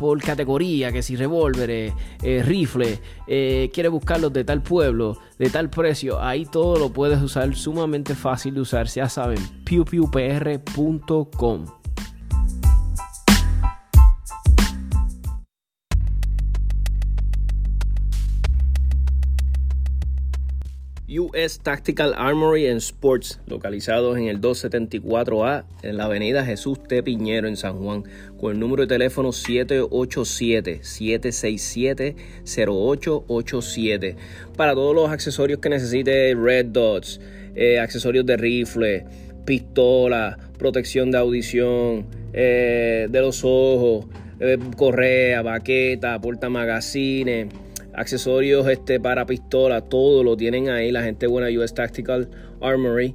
por categoría, que si revólveres, eh, rifles, eh, quieres buscarlos de tal pueblo, de tal precio, ahí todo lo puedes usar sumamente fácil de usar, ya saben, pewpewpr.com. US Tactical Armory and Sports, localizados en el 274A en la avenida Jesús T. Piñero en San Juan, con el número de teléfono 787-767-0887. Para todos los accesorios que necesite, Red Dots, eh, accesorios de rifle, pistola, protección de audición, eh, de los ojos, eh, correa, baqueta, porta magazines accesorios este, para pistola, todo lo tienen ahí. La gente buena US Tactical Armory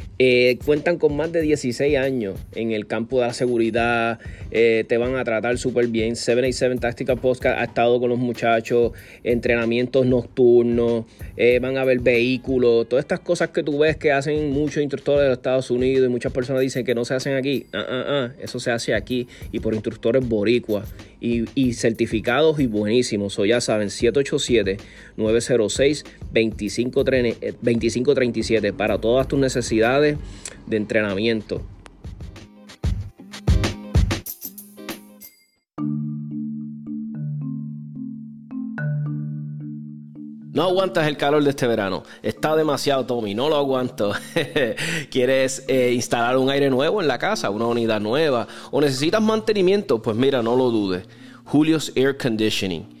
Eh, cuentan con más de 16 años en el campo de la seguridad, eh, te van a tratar súper bien. 787 Tactical Podcast ha estado con los muchachos, entrenamientos nocturnos, eh, van a ver vehículos, todas estas cosas que tú ves que hacen muchos instructores de los Estados Unidos y muchas personas dicen que no se hacen aquí. Ah, ah, ah, eso se hace aquí y por instructores boricuas y, certificados y buenísimos. O ya saben, 787-906-2537 para todas tus necesidades de entrenamiento. No aguantas el calor de este verano. Está demasiado, Tommy. No lo aguanto. ¿Quieres eh, instalar un aire nuevo en la casa? ¿Una unidad nueva? ¿O necesitas mantenimiento? Pues mira, no lo dudes. Julio's Air Conditioning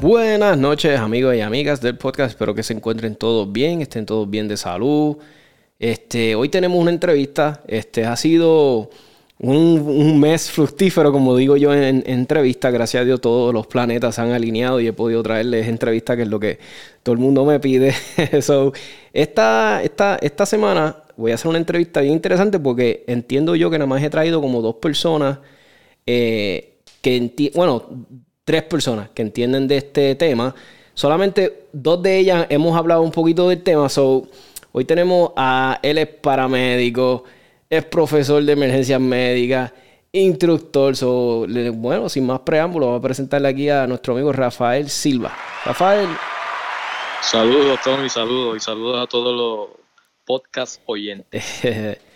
Buenas noches amigos y amigas del podcast, espero que se encuentren todos bien, estén todos bien de salud. Este, hoy tenemos una entrevista, este ha sido un, mes fructífero, como digo yo en, entrevista. Gracias a Dios todos los planetas han alineado y he podido traerles entrevista, que es lo que todo el mundo me pide. so, esta, esta, esta semana voy a hacer una entrevista bien interesante porque entiendo yo que nada más he traído como dos personas eh, que, bueno, tres personas que entienden de este tema. Solamente dos de ellas hemos hablado un poquito del tema. So, hoy tenemos a él es paramédico, es profesor de emergencias médicas instructor. bueno, sin más preámbulos, voy a presentarle aquí a nuestro amigo Rafael Silva. Rafael. Saludos, Tommy, saludos y saludos a todos los podcast oyentes.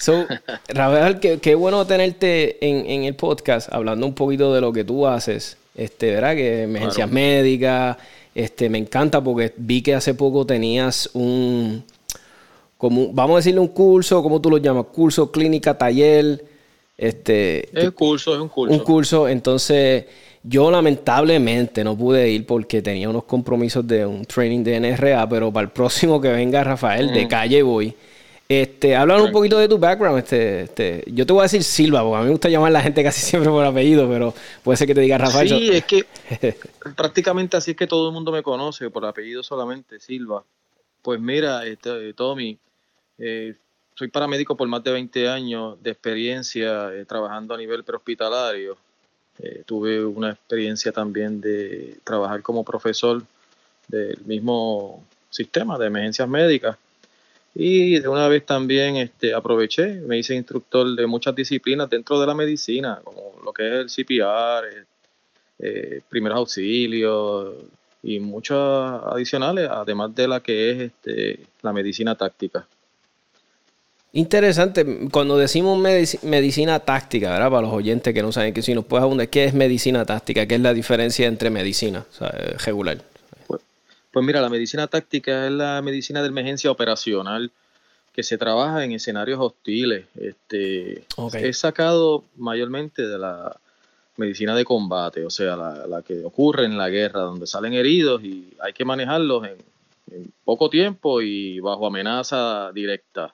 so, Rafael, qué, bueno tenerte en, el podcast hablando un poquito de lo que tú haces. Este, ¿verdad? Que emergencias médicas. Este, me encanta porque vi que hace poco tenías un, como, vamos a decirle un curso, ¿cómo tú lo llamas? Curso, clínica, taller. Este, es un curso, es un curso. Un curso, entonces yo lamentablemente no pude ir porque tenía unos compromisos de un training de NRA, pero para el próximo que venga Rafael, de calle voy. Este, háblanos un poquito de tu background. Este, este, yo te voy a decir Silva, porque a mí me gusta llamar a la gente casi siempre por apellido, pero puede ser que te diga Rafael. Sí, es que prácticamente así es que todo el mundo me conoce, por apellido solamente, Silva. Pues mira, este, Tommy, eh, soy paramédico por más de 20 años de experiencia eh, trabajando a nivel prehospitalario. Eh, tuve una experiencia también de trabajar como profesor del mismo sistema de emergencias médicas y de una vez también este, aproveché, me hice instructor de muchas disciplinas dentro de la medicina, como lo que es el CPR, eh, eh, primeros auxilios y muchas adicionales, además de la que es este, la medicina táctica. Interesante, cuando decimos medicina táctica, ¿verdad? Para los oyentes que no saben que si nos puedes abundar, ¿qué es medicina táctica? ¿Qué es la diferencia entre medicina sea, regular? Pues mira, la medicina táctica es la medicina de emergencia operacional que se trabaja en escenarios hostiles. Este, Es sacado mayormente de la medicina de combate, o sea, la, que ocurre en la guerra, donde salen heridos y hay que manejarlos en, poco tiempo y bajo amenaza directa.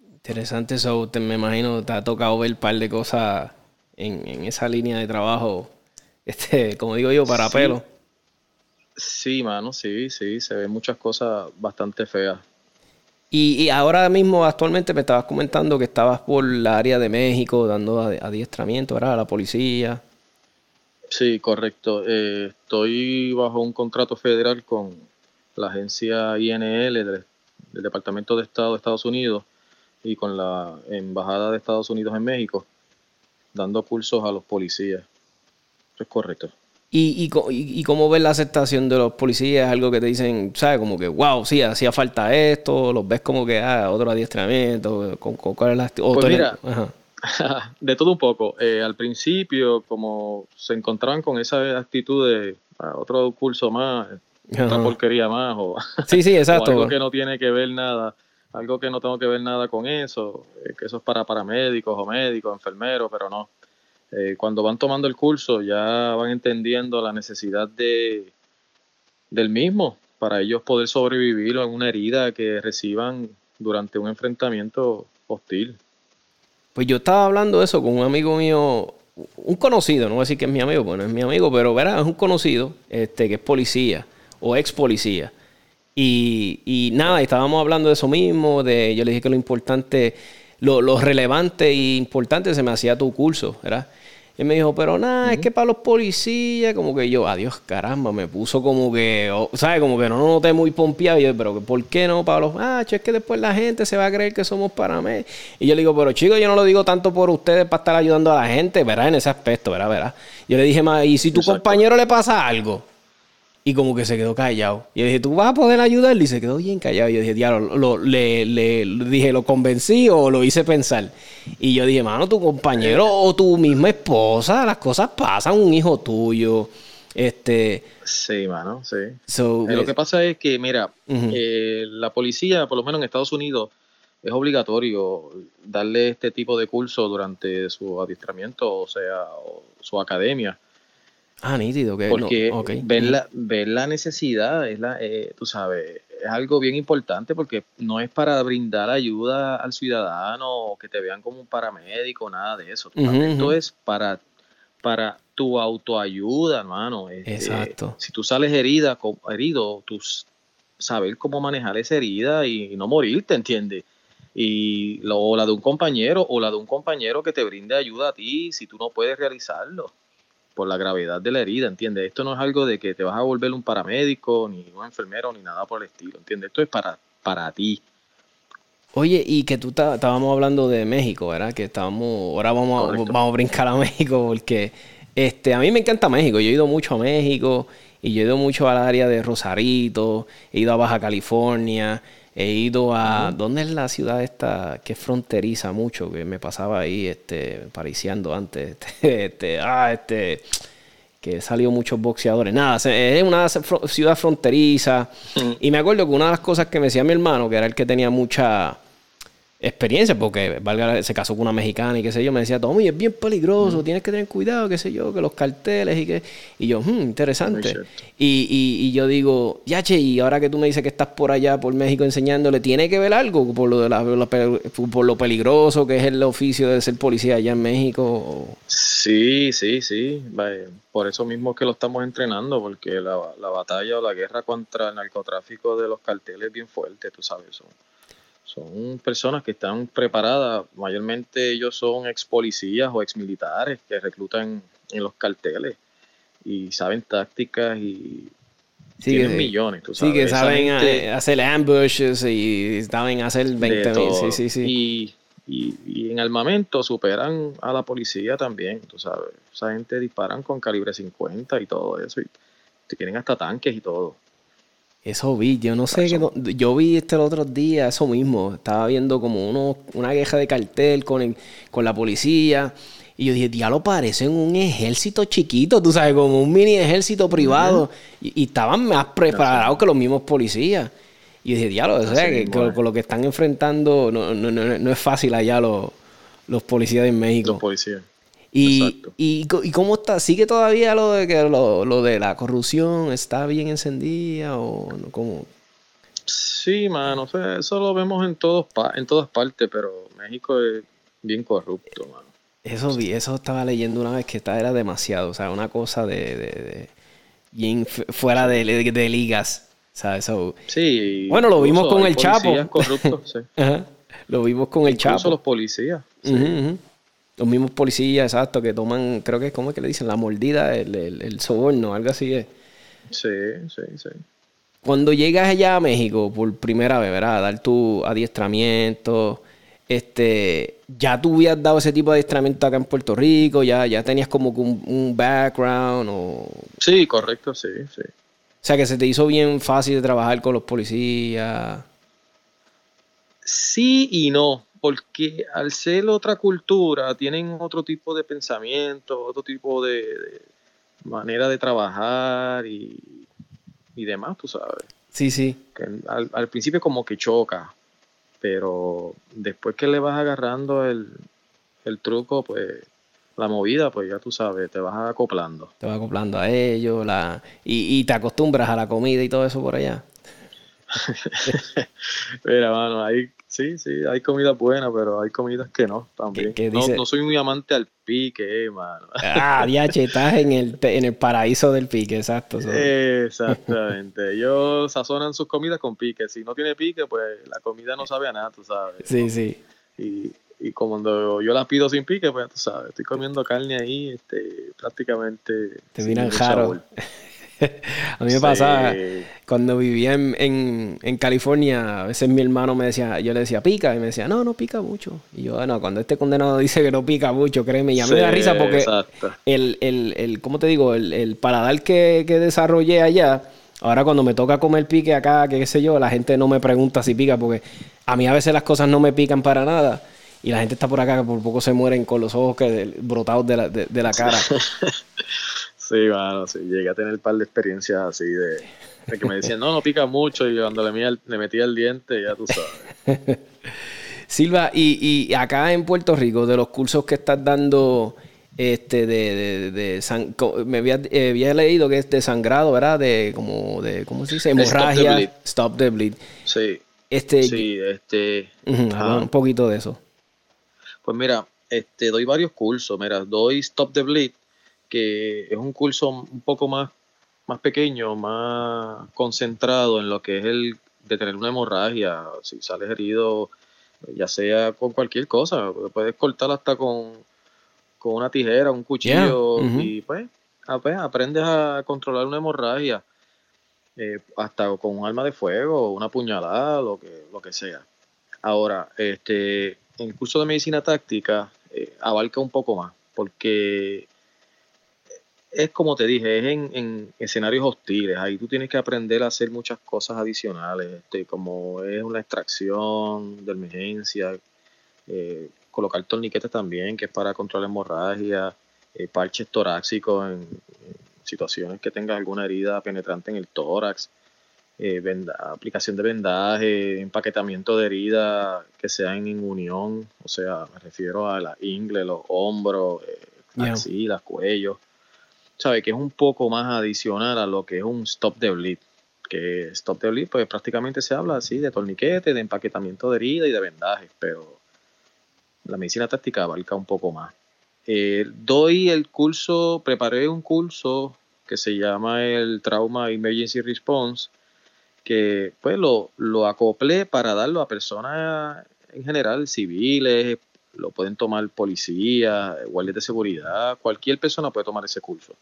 Interesante eso, me imagino, te ha tocado ver un par de cosas en, esa línea de trabajo, este, como digo yo, para pelo. Sí, mano, sí, sí, se ven muchas cosas bastante feas. Y, ahora mismo, actualmente, me estabas comentando que estabas por la área de México dando adiestramiento, ¿verdad? A la policía. Sí, correcto. Eh, estoy bajo un contrato federal con la agencia INL del, Departamento de Estado de Estados Unidos y con la Embajada de Estados Unidos en México, dando cursos a los policías. Eso es correcto. Y, y, cómo ves la aceptación de los policías, algo que te dicen, ¿sabes? Como que, wow, sí, hacía falta esto, los ves como que, ah, otro adiestramiento, con, cuál es la... Pues mira, de todo un poco. Eh, al principio, como se encontraban con esa actitud de ah, otro curso más, otra porquería más, o, sí, sí, exacto. algo que no tiene que ver nada, algo que no tengo que ver nada con eso, eh, que eso es para paramédicos o médicos, enfermeros, pero no eh, cuando van tomando el curso ya van entendiendo la necesidad de, del mismo para ellos poder sobrevivir a una herida que reciban durante un enfrentamiento hostil. Pues yo estaba hablando de eso con un amigo mío, un conocido, no voy a decir que es mi amigo, bueno, es mi amigo, pero verá, es un conocido este, que es policía o ex policía. Y, nada, estábamos hablando de eso mismo, de yo le dije que lo importante lo, relevante e importante se me hacía tu curso, ¿verdad? Y me dijo, pero nada, es que para los policías, como que yo, adiós, caramba, me puso como que, ¿sabes? Como que no lo noté muy pompeado. Y yo, pero ¿por qué no para los ah, Es que después la gente se va a creer que somos paramédicos. Y yo le digo, pero chicos, yo no lo digo tanto por ustedes para estar ayudando a la gente, ¿verdad? En ese aspecto, ¿verdad? ¿verdad? Yo le dije, ¿y si tu compañero le pasa algo? Y como que se quedó callado. Y yo dije, ¿tú vas a poder ayudarle? Y se quedó bien callado. Y yo dije, diablo, lo, le, le, dije, ¿lo convencí o lo hice pensar? Y yo dije, mano, tu compañero o tu misma esposa, las cosas pasan, un hijo tuyo. Este. Sí, mano, sí. Eh, lo que pasa es que, mira, eh, la policía, por lo menos en Estados Unidos, es obligatorio darle este tipo de curso durante su adiestramiento, o sea, su academia. Ah, nítido, que Porque ver, la, ver la necesidad, es la, eh, tú sabes, es algo bien importante porque no es para brindar ayuda al ciudadano o que te vean como un paramédico, nada de eso. Esto es para, para tu autoayuda, hermano. Este, Exacto. Si tú sales herida, herido, tú saber cómo manejar esa herida y no morirte, ¿entiendes? Y lo, o la de un compañero o la de un compañero que te brinde ayuda a ti si tú no puedes realizarlo por la gravedad de la herida, ¿entiendes? Esto no es algo de que te vas a volver un paramédico, ni un enfermero, ni nada por el estilo, ¿entiendes? Esto es para, para ti. Oye, y que tú estábamos hablando de México, ¿verdad? Que estábamos, ahora vamos a, vamos a brincar a México porque este, a mí me encanta México. Yo he ido mucho a México y yo he ido mucho al área de Rosarito, he ido a Baja California, he ido a... ¿Dónde es la ciudad esta que fronteriza mucho? Que me pasaba ahí, este, pariciando antes. Este, este, ah, este que salió muchos boxeadores. Nada, es una ciudad fronteriza. Y me acuerdo que una de las cosas que me decía mi hermano, que era el que tenía mucha experiencia, porque valga, se casó con una mexicana y qué sé yo, me decía, Tommy, es bien peligroso, tienes que tener cuidado, qué sé yo, que los carteles y que... Y yo, hmm, interesante. Y, y, yo digo, ya, che, y ahora que tú me dices que estás por allá, por México, enseñándole, ¿tiene que ver algo por lo, de la, por lo peligroso que es el oficio de ser policía allá en México? Sí, sí, sí. Por eso mismo que lo estamos entrenando, porque la, la batalla o la guerra contra el narcotráfico de los carteles es bien fuerte, tú sabes. Eso son personas que están preparadas, mayormente ellos son ex policías o ex militares que reclutan en los carteles y saben tácticas y tienen millones, tú sabes. Sí, que saben hacer ambushes y saben hacer 20 mil, sí, sí, sí. Y, y, en armamento superan a la policía también, tú sabes. Esa gente disparan con calibre 50 y todo eso y tienen hasta tanques y todo. Eso vi, yo no sé, que yo vi este el otro día, eso mismo, estaba viendo como uno, una queja de cartel con, con la policía. Y yo dije, diablo, parecen un ejército chiquito, tú sabes, como un mini ejército privado. y, estaban más preparados que los mismos policías. Y yo dije, diablo, o sea, que, con, lo que están enfrentando no, no, no, no es fácil allá los, los policías en México. Los policías. Y, y, y, cómo está? ¿Sigue todavía lo de que lo, lo, de la corrupción está bien encendida o cómo? Sí, mano, eso lo vemos en todos en todas partes, pero México es bien corrupto, mano. Eso vi, eso estaba leyendo una vez que esta era demasiado, o sea, una cosa de, de, bien fuera de, de, ligas, ¿sabes? sí. Bueno, lo vimos con el Chapo. sí. Lo vimos con el Chapo. los policías. Los mismos policías, exacto, que toman, creo que es como que le dicen, la mordida, el, el, soborno, algo así es. Sí, sí, sí. Cuando llegas allá a México por primera vez, ¿verdad? A dar tu adiestramiento, este, ya tú habías dado ese tipo de adiestramiento acá en Puerto Rico, ya, ya tenías como un, un background o... Sí, correcto, sí, sí. O sea, que se te hizo bien fácil de trabajar con los policías. Sí y no porque al ser otra cultura tienen otro tipo de pensamiento, otro tipo de, manera de trabajar y, demás, tú sabes. Sí, sí. al, al, principio como que choca, pero después que le vas agarrando el, truco, pues la movida, pues ya tú sabes, te vas acoplando. Te vas acoplando a ellos, la... y, y te acostumbras a la comida y todo eso por allá. Mira, mano, ahí Sí, sí, hay comida buena, pero hay comidas que no también. no, soy muy amante al pique, mano. Ah, diache, estás en el, en el paraíso del pique, exacto. Exactamente. Ellos sazonan sus comidas con pique. Si no tiene pique, pues la comida no sabe a nada, tú sabes. Sí, sí. Y, y cuando yo las pido sin pique, pues tú sabes, estoy comiendo carne ahí, este, prácticamente. Te miran jaro. a mí me pasaba cuando vivía en, California, a veces mi hermano me decía, yo le decía pica, y me decía, no, no pica mucho. Y yo, bueno, cuando este condenado dice que no pica mucho, créeme, y a mí me da risa porque el, el, el, ¿cómo te digo? El, el paladar que, que desarrollé allá, ahora cuando me toca comer pique acá, que qué sé yo, la gente no me pregunta si pica, porque a mí a veces las cosas no me pican para nada. Y la gente está por acá que por poco se mueren con los ojos que, brotados de la, de la cara. Sí, bueno, sí, llegué a tener un par de experiencias así de, que me decían, no, no pica mucho, y cuando le, le metía el diente, ya tú sabes. Silva, y, y, acá en Puerto Rico, de los cursos que estás dando, este, de, de, de me eh, había, leído que es de sangrado, ¿verdad? De, como, de, ¿cómo se dice? Hemorragia. Stop the bleed. Sí. Este, sí, este. un poquito de eso. Pues mira, este, doy varios cursos. Mira, doy Stop the Bleed, que es un curso un poco más, más pequeño, más concentrado en lo que es el de tener una hemorragia, si sales herido, ya sea con cualquier cosa, puedes cortar hasta con, con una tijera, un cuchillo, y pues, pues, aprendes a controlar una hemorragia, eh, hasta con un arma de fuego, una puñalada, lo que, lo que sea. Ahora, este, el curso de medicina táctica eh, abarca un poco más, porque es como te dije, es en, escenarios hostiles. Ahí tú tienes que aprender a hacer muchas cosas adicionales, este, como es una extracción de emergencia, eh, colocar torniquetes también, que es para controlar hemorragia, eh, parches torácicos en, situaciones que tengas alguna herida penetrante en el tórax, eh, aplicación de vendaje, empaquetamiento de herida que sea en unión, o sea, me refiero a la ingle, los hombros, axilas, cuello sabe que es un poco más adicional a lo que es un stop de bleed. Que stop de bleed, pues prácticamente se habla así de torniquete, de empaquetamiento de herida y de vendajes, pero la medicina táctica abarca un poco más. Eh, doy el curso, preparé un curso que se llama el Trauma Emergency Response, que pues lo, lo acoplé para darlo a personas en general, civiles, lo pueden tomar policía, guardias de seguridad, cualquier persona puede tomar ese curso.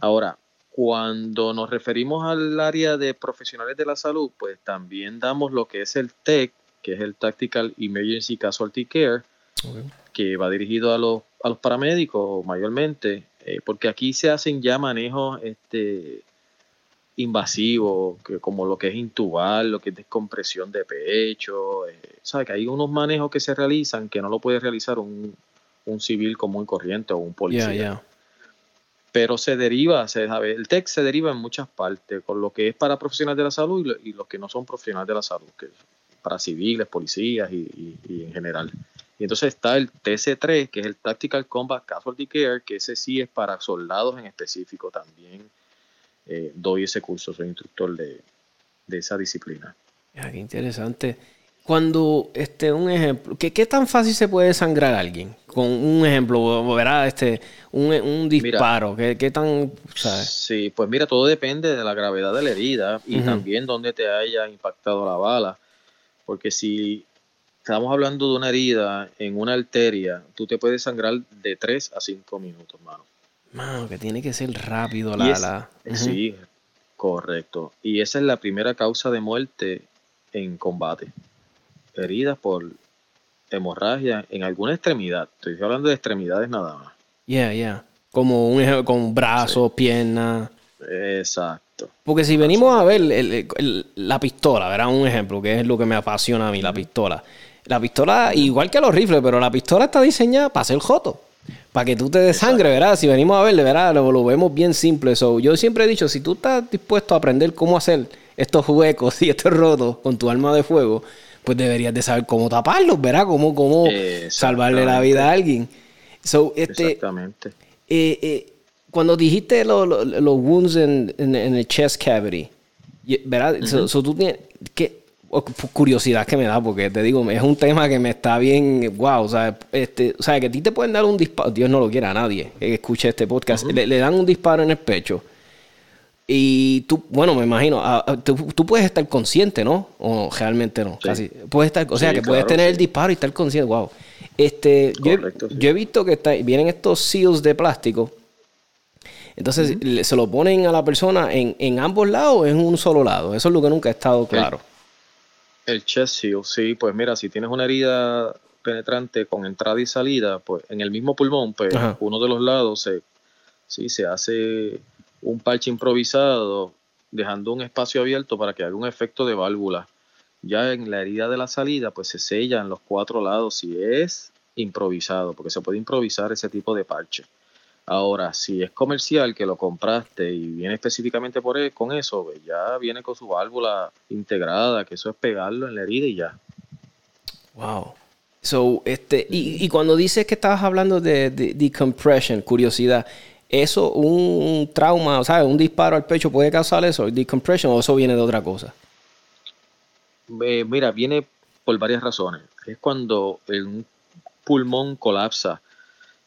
Ahora, cuando nos referimos al área de profesionales de la salud, pues también damos lo que es el TEC, que es el Tactical Emergency Casualty Care, que va dirigido a los, a los paramédicos mayormente, eh, porque aquí se hacen ya manejos este, invasivo, que como lo que es intubar, lo que es descompresión de pecho, eh, sabe que hay unos manejos que se realizan que no lo puede realizar un, civil común y corriente o un policía. Pero se deriva, se sabe, el TEC se deriva en muchas partes, con lo que es para profesionales de la salud y, los que no son profesionales de la salud, que para civiles, policías y, y en general. Y entonces está el TC3, que es el Tactical Combat Casualty Care, que ese sí es para soldados en específico también eh, doy ese curso, soy instructor de, esa disciplina. qué interesante. Cuando, este, un ejemplo, ¿qué, ¿qué, tan fácil se puede sangrar a alguien? Con un ejemplo, ¿verdad? Este, un, disparo, ¿qué, tan, sabes? Sí, pues mira, todo depende de la gravedad de la herida y también dónde te haya impactado la bala. Porque si estamos hablando de una herida en una arteria, tú te puedes sangrar de 3 a 5 minutos, mano. Mano, que tiene que ser rápido la... Sí, correcto. Y esa es la primera causa de muerte en combate. Heridas por hemorragia en alguna extremidad. Estoy hablando de extremidades nada más. Yeah, yeah. Como un con brazos, piernas. Exacto. Porque si venimos a ver la pistola, ¿verdad? Un ejemplo, que es lo que me apasiona a mí, la pistola. La pistola, igual que los rifles, pero la pistola está diseñada para ser joto para que tú te des sangre, ¿verdad? Si venimos a ver, ¿verdad? Lo, lo vemos bien simple. yo siempre he dicho, si tú estás dispuesto a aprender cómo hacer estos huecos y estos rotos con tu arma de fuego, pues deberías de saber cómo taparlos, ¿verdad? Cómo, cómo salvarle la vida a alguien. este, Exactamente. Eh, eh, cuando dijiste los wounds en, el chest cavity, ¿verdad? tú tienes, ¿qué, curiosidad que me da, porque te digo, es un tema que me está bien, wow, o sea, este, o sea, que a ti te pueden dar un disparo, Dios no lo quiera a nadie que escuche este podcast, le, dan un disparo en el pecho y tú, bueno, me imagino, tú, puedes estar consciente, ¿no? O realmente no, casi, puedes estar, o sea, que puedes tener el disparo y estar consciente, wow. Este, yo, he visto que está, vienen estos seals de plástico. Entonces, ¿se lo ponen a la persona en, en ambos lados o en un solo lado? Eso es lo que nunca ha estado claro. El chest seal, sí, pues mira, si tienes una herida penetrante con entrada y salida, pues en el mismo pulmón, pues uno de los lados se, sí, se hace un parche improvisado, dejando un espacio abierto para que haga un efecto de válvula. Ya en la herida de la salida, pues se sellan los cuatro lados si es improvisado, porque se puede improvisar ese tipo de parche. Ahora, si es comercial que lo compraste y viene específicamente por él, con eso, pues ya viene con su válvula integrada, que eso es pegarlo en la herida y ya. Wow. So, este, y, cuando dices que estabas hablando de, decompression, curiosidad, ¿eso un trauma, o sea, un disparo al pecho puede causar eso, decompression, o eso viene de otra cosa? Eh, mira, viene por varias razones. Es cuando el pulmón colapsa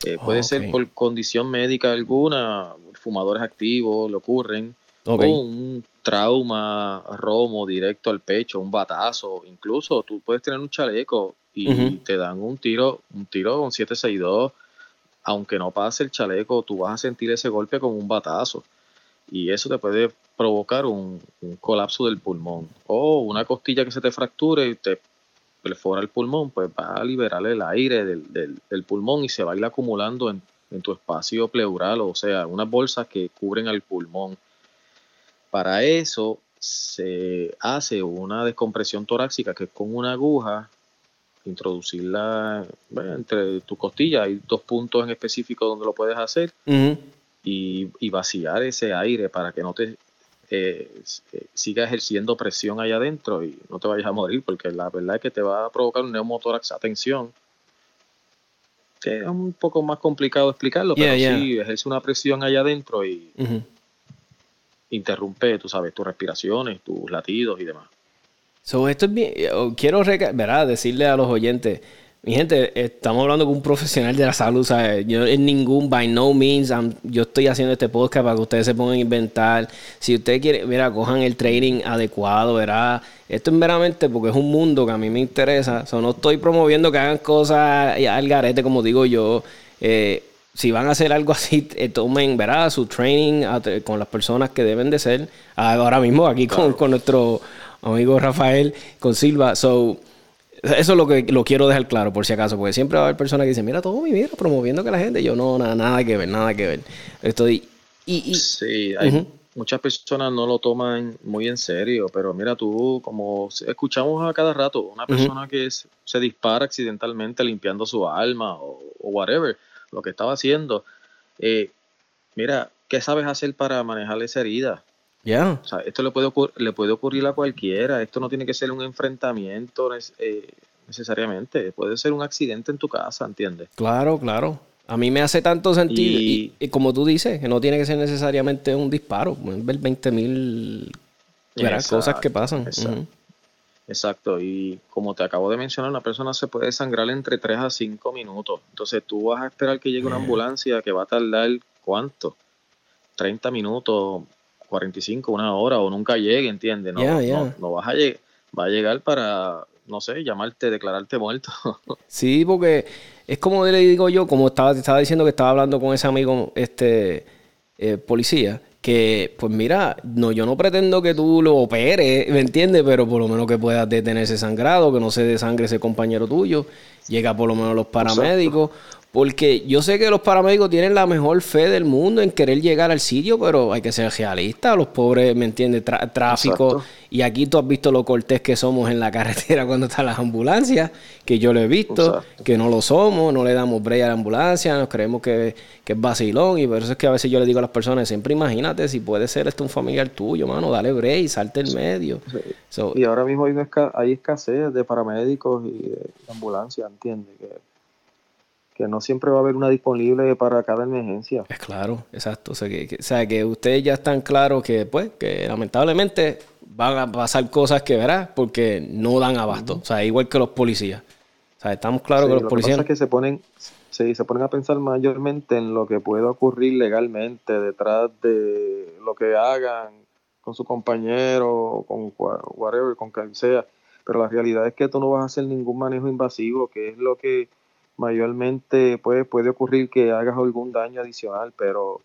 eh, puede ser por condición médica alguna, fumadores activos le ocurren, o un trauma romo directo al pecho, un batazo, incluso tú puedes tener un chaleco y te dan un tiro, un tiro con 762, aunque no pase el chaleco, tú vas a sentir ese golpe como un batazo. Y eso te puede provocar un, colapso del pulmón o una costilla que se te fracture y te perfora el pulmón, pues va a liberar el aire del, pulmón y se va a ir acumulando en, tu espacio pleural, o sea, unas bolsas que cubren el pulmón. Para eso se hace una descompresión torácica que es con una aguja introducirla entre tu costilla. Hay dos puntos en específico donde lo puedes hacer y, y, vaciar ese aire para que no te eh, siga ejerciendo presión allá adentro y no te vayas a morir, porque la verdad es que te va a provocar un neumotórax a tensión. Que es un poco más complicado explicarlo, pero sí ejerce una presión allá adentro y interrumpe, tú sabes, tus respiraciones, tus latidos y demás. So, esto es bien, quiero ¿verdad? decirle a los oyentes, mi gente, estamos hablando con un profesional de la salud, ¿sabes? Yo en ningún, by no means, yo estoy haciendo este podcast para que ustedes se pongan a inventar. Si usted quiere, mira, cojan el training adecuado, ¿verdad? Esto es meramente porque es un mundo que a mí me interesa. O no estoy promoviendo que hagan cosas al garete, como digo yo. Eh, si van a hacer algo así, eh, tomen, ¿verdad? Su training con las personas que deben de ser. Ahora mismo aquí con, con nuestro amigo Rafael, con Silva. So, eso es lo que lo quiero dejar claro, por si acaso, porque siempre va a haber personas que dicen, mira, todo mi vida promoviendo que la gente, yo no, nada, nada que ver, nada que ver. Estoy... Y, sí, hay muchas personas no lo toman muy en serio, pero mira tú, como escuchamos a cada rato, una persona que se dispara accidentalmente limpiando su alma o, whatever, lo que estaba haciendo, eh, mira, ¿qué sabes hacer para manejar esa herida? Ya. O sea, esto le puede, le puede ocurrir a cualquiera. Esto no tiene que ser un enfrentamiento eh, necesariamente. Puede ser un accidente en tu casa, ¿entiendes? Claro, claro. A mí me hace tanto sentido. Y, como tú dices, que no tiene que ser necesariamente un disparo. Pueden ver 20 mil cosas que pasan. Exacto. Y como te acabo de mencionar, una persona se puede sangrar entre 3 a 5 minutos. Entonces tú vas a esperar que llegue una ambulancia que va a tardar, ¿cuánto? 30 minutos, 45, una hora o nunca llegue, ¿entiendes? No, no, vas a llegar, va a llegar para, no sé, llamarte, declararte muerto. sí, porque es como le digo yo, como estaba, estaba diciendo que estaba hablando con ese amigo este eh, policía, que pues mira, no, yo no pretendo que tú lo operes, ¿me entiendes? Pero por lo menos que puedas detener ese sangrado, que no se desangre ese compañero tuyo, llega por lo menos los paramédicos. Porque yo sé que los paramédicos tienen la mejor fe del mundo en querer llegar al sitio, pero hay que ser realista. Los pobres, ¿me entiendes? tráfico. Y aquí tú has visto lo cortés que somos en la carretera cuando están las ambulancias, que yo lo he visto, que no lo somos, no le damos break a la ambulancia, nos creemos que, es vacilón. Y por eso es que a veces yo le digo a las personas, siempre imagínate si puede ser esto un familiar tuyo, mano, dale break, salte en medio. y ahora mismo hay, hay escasez de paramédicos y de ambulancias, ¿entiendes? Que que no siempre va a haber una disponible para cada emergencia. Es claro, exacto. O sea, que, sea, que ustedes ya están claros que, pues, que lamentablemente van a pasar cosas que verás porque no dan abasto. O sea, igual que los policías. O sea, estamos claros que los policías... Que que se ponen, se ponen a pensar mayormente en lo que puede ocurrir legalmente detrás de lo que hagan con su compañero, con whatever, con quien sea. Pero la realidad es que tú no vas a hacer ningún manejo invasivo, que es lo que mayormente puede, puede ocurrir que hagas algún daño adicional, pero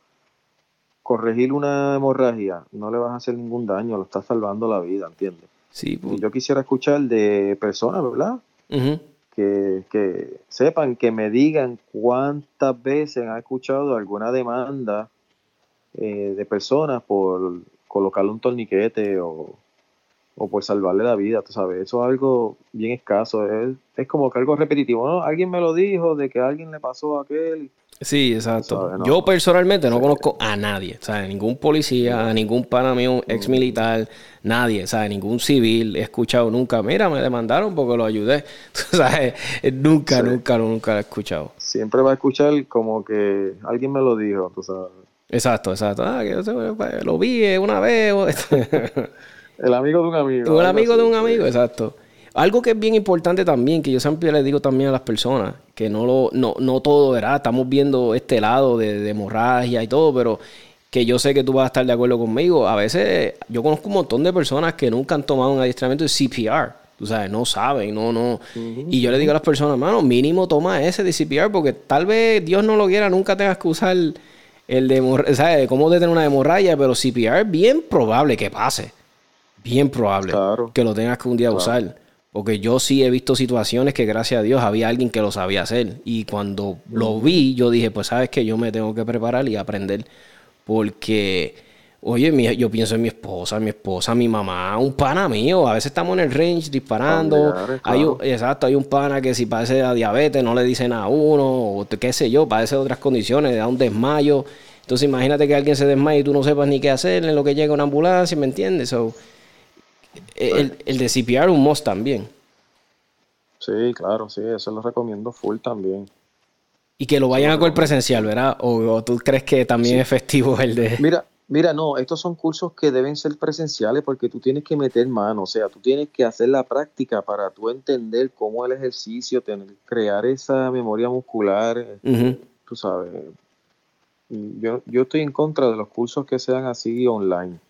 corregir una hemorragia no le vas a hacer ningún daño, lo estás salvando la vida, ¿entiendes? Sí, pues. yo quisiera escuchar de personas, ¿verdad? que, que, sepan, que me digan cuántas veces han escuchado alguna demanda eh, de personas por colocarle un torniquete o, o por salvarle la vida, tú sabes, eso es algo bien escaso, es, es como que algo repetitivo, ¿no? Alguien me lo dijo de que a alguien le pasó a aquel. Sí, exacto. Yo personalmente no conozco a nadie, ¿sabes? Ningún policía, a ningún pana mío, ex militar, nadie, ¿sabes? Ningún civil he escuchado nunca, mira, me demandaron porque lo ayudé, ¿sabes? Nunca, nunca, nunca lo he escuchado. Siempre va a escuchar como que alguien me lo dijo, tú sabes. Exacto, exacto. Ah, que lo vi una vez. El amigo de un amigo. El amigo de un amigo, exacto. Algo que es bien importante también, que yo siempre le digo también a las personas, que no lo, no, no todo, ¿verdad? Estamos viendo este lado de, hemorragia y todo, pero que yo sé que tú vas a estar de acuerdo conmigo. A veces yo conozco un montón de personas que nunca han tomado un adiestramiento de CPR. Tú sabes, no saben, no, no. Y yo le digo a las personas, mano, mínimo toma ese de CPR porque tal vez Dios no lo quiera, nunca tengas que usar el de, ¿sabes? Cómo detener una hemorragia, pero CPR es bien probable que pase bien probable que lo tengas que un día usar. Porque yo sí he visto situaciones que gracias a Dios había alguien que lo sabía hacer. Y cuando lo vi, yo dije, pues sabes que yo me tengo que preparar y aprender. Porque, oye, yo pienso en mi esposa, mi esposa, mi mamá, un pana mío. A veces estamos en el range disparando. hay exacto, hay un pana que si padece a diabetes no le dicen a uno, o qué sé yo, padece de otras condiciones, da un desmayo. Entonces imagínate que alguien se desmaye y tú no sepas ni qué hacer en lo que llega una ambulancia, ¿me entiendes? So, el, el de CPR un must también. Sí, claro, sí, eso lo recomiendo full también. Y que lo vayan a coger presencial, ¿verdad? O, tú crees que también es efectivo el de... Mira, mira, no, estos son cursos que deben ser presenciales porque tú tienes que meter mano, o sea, tú tienes que hacer la práctica para tú entender cómo el ejercicio, tener, crear esa memoria muscular, este, tú sabes. Yo, yo estoy en contra de los cursos que sean así online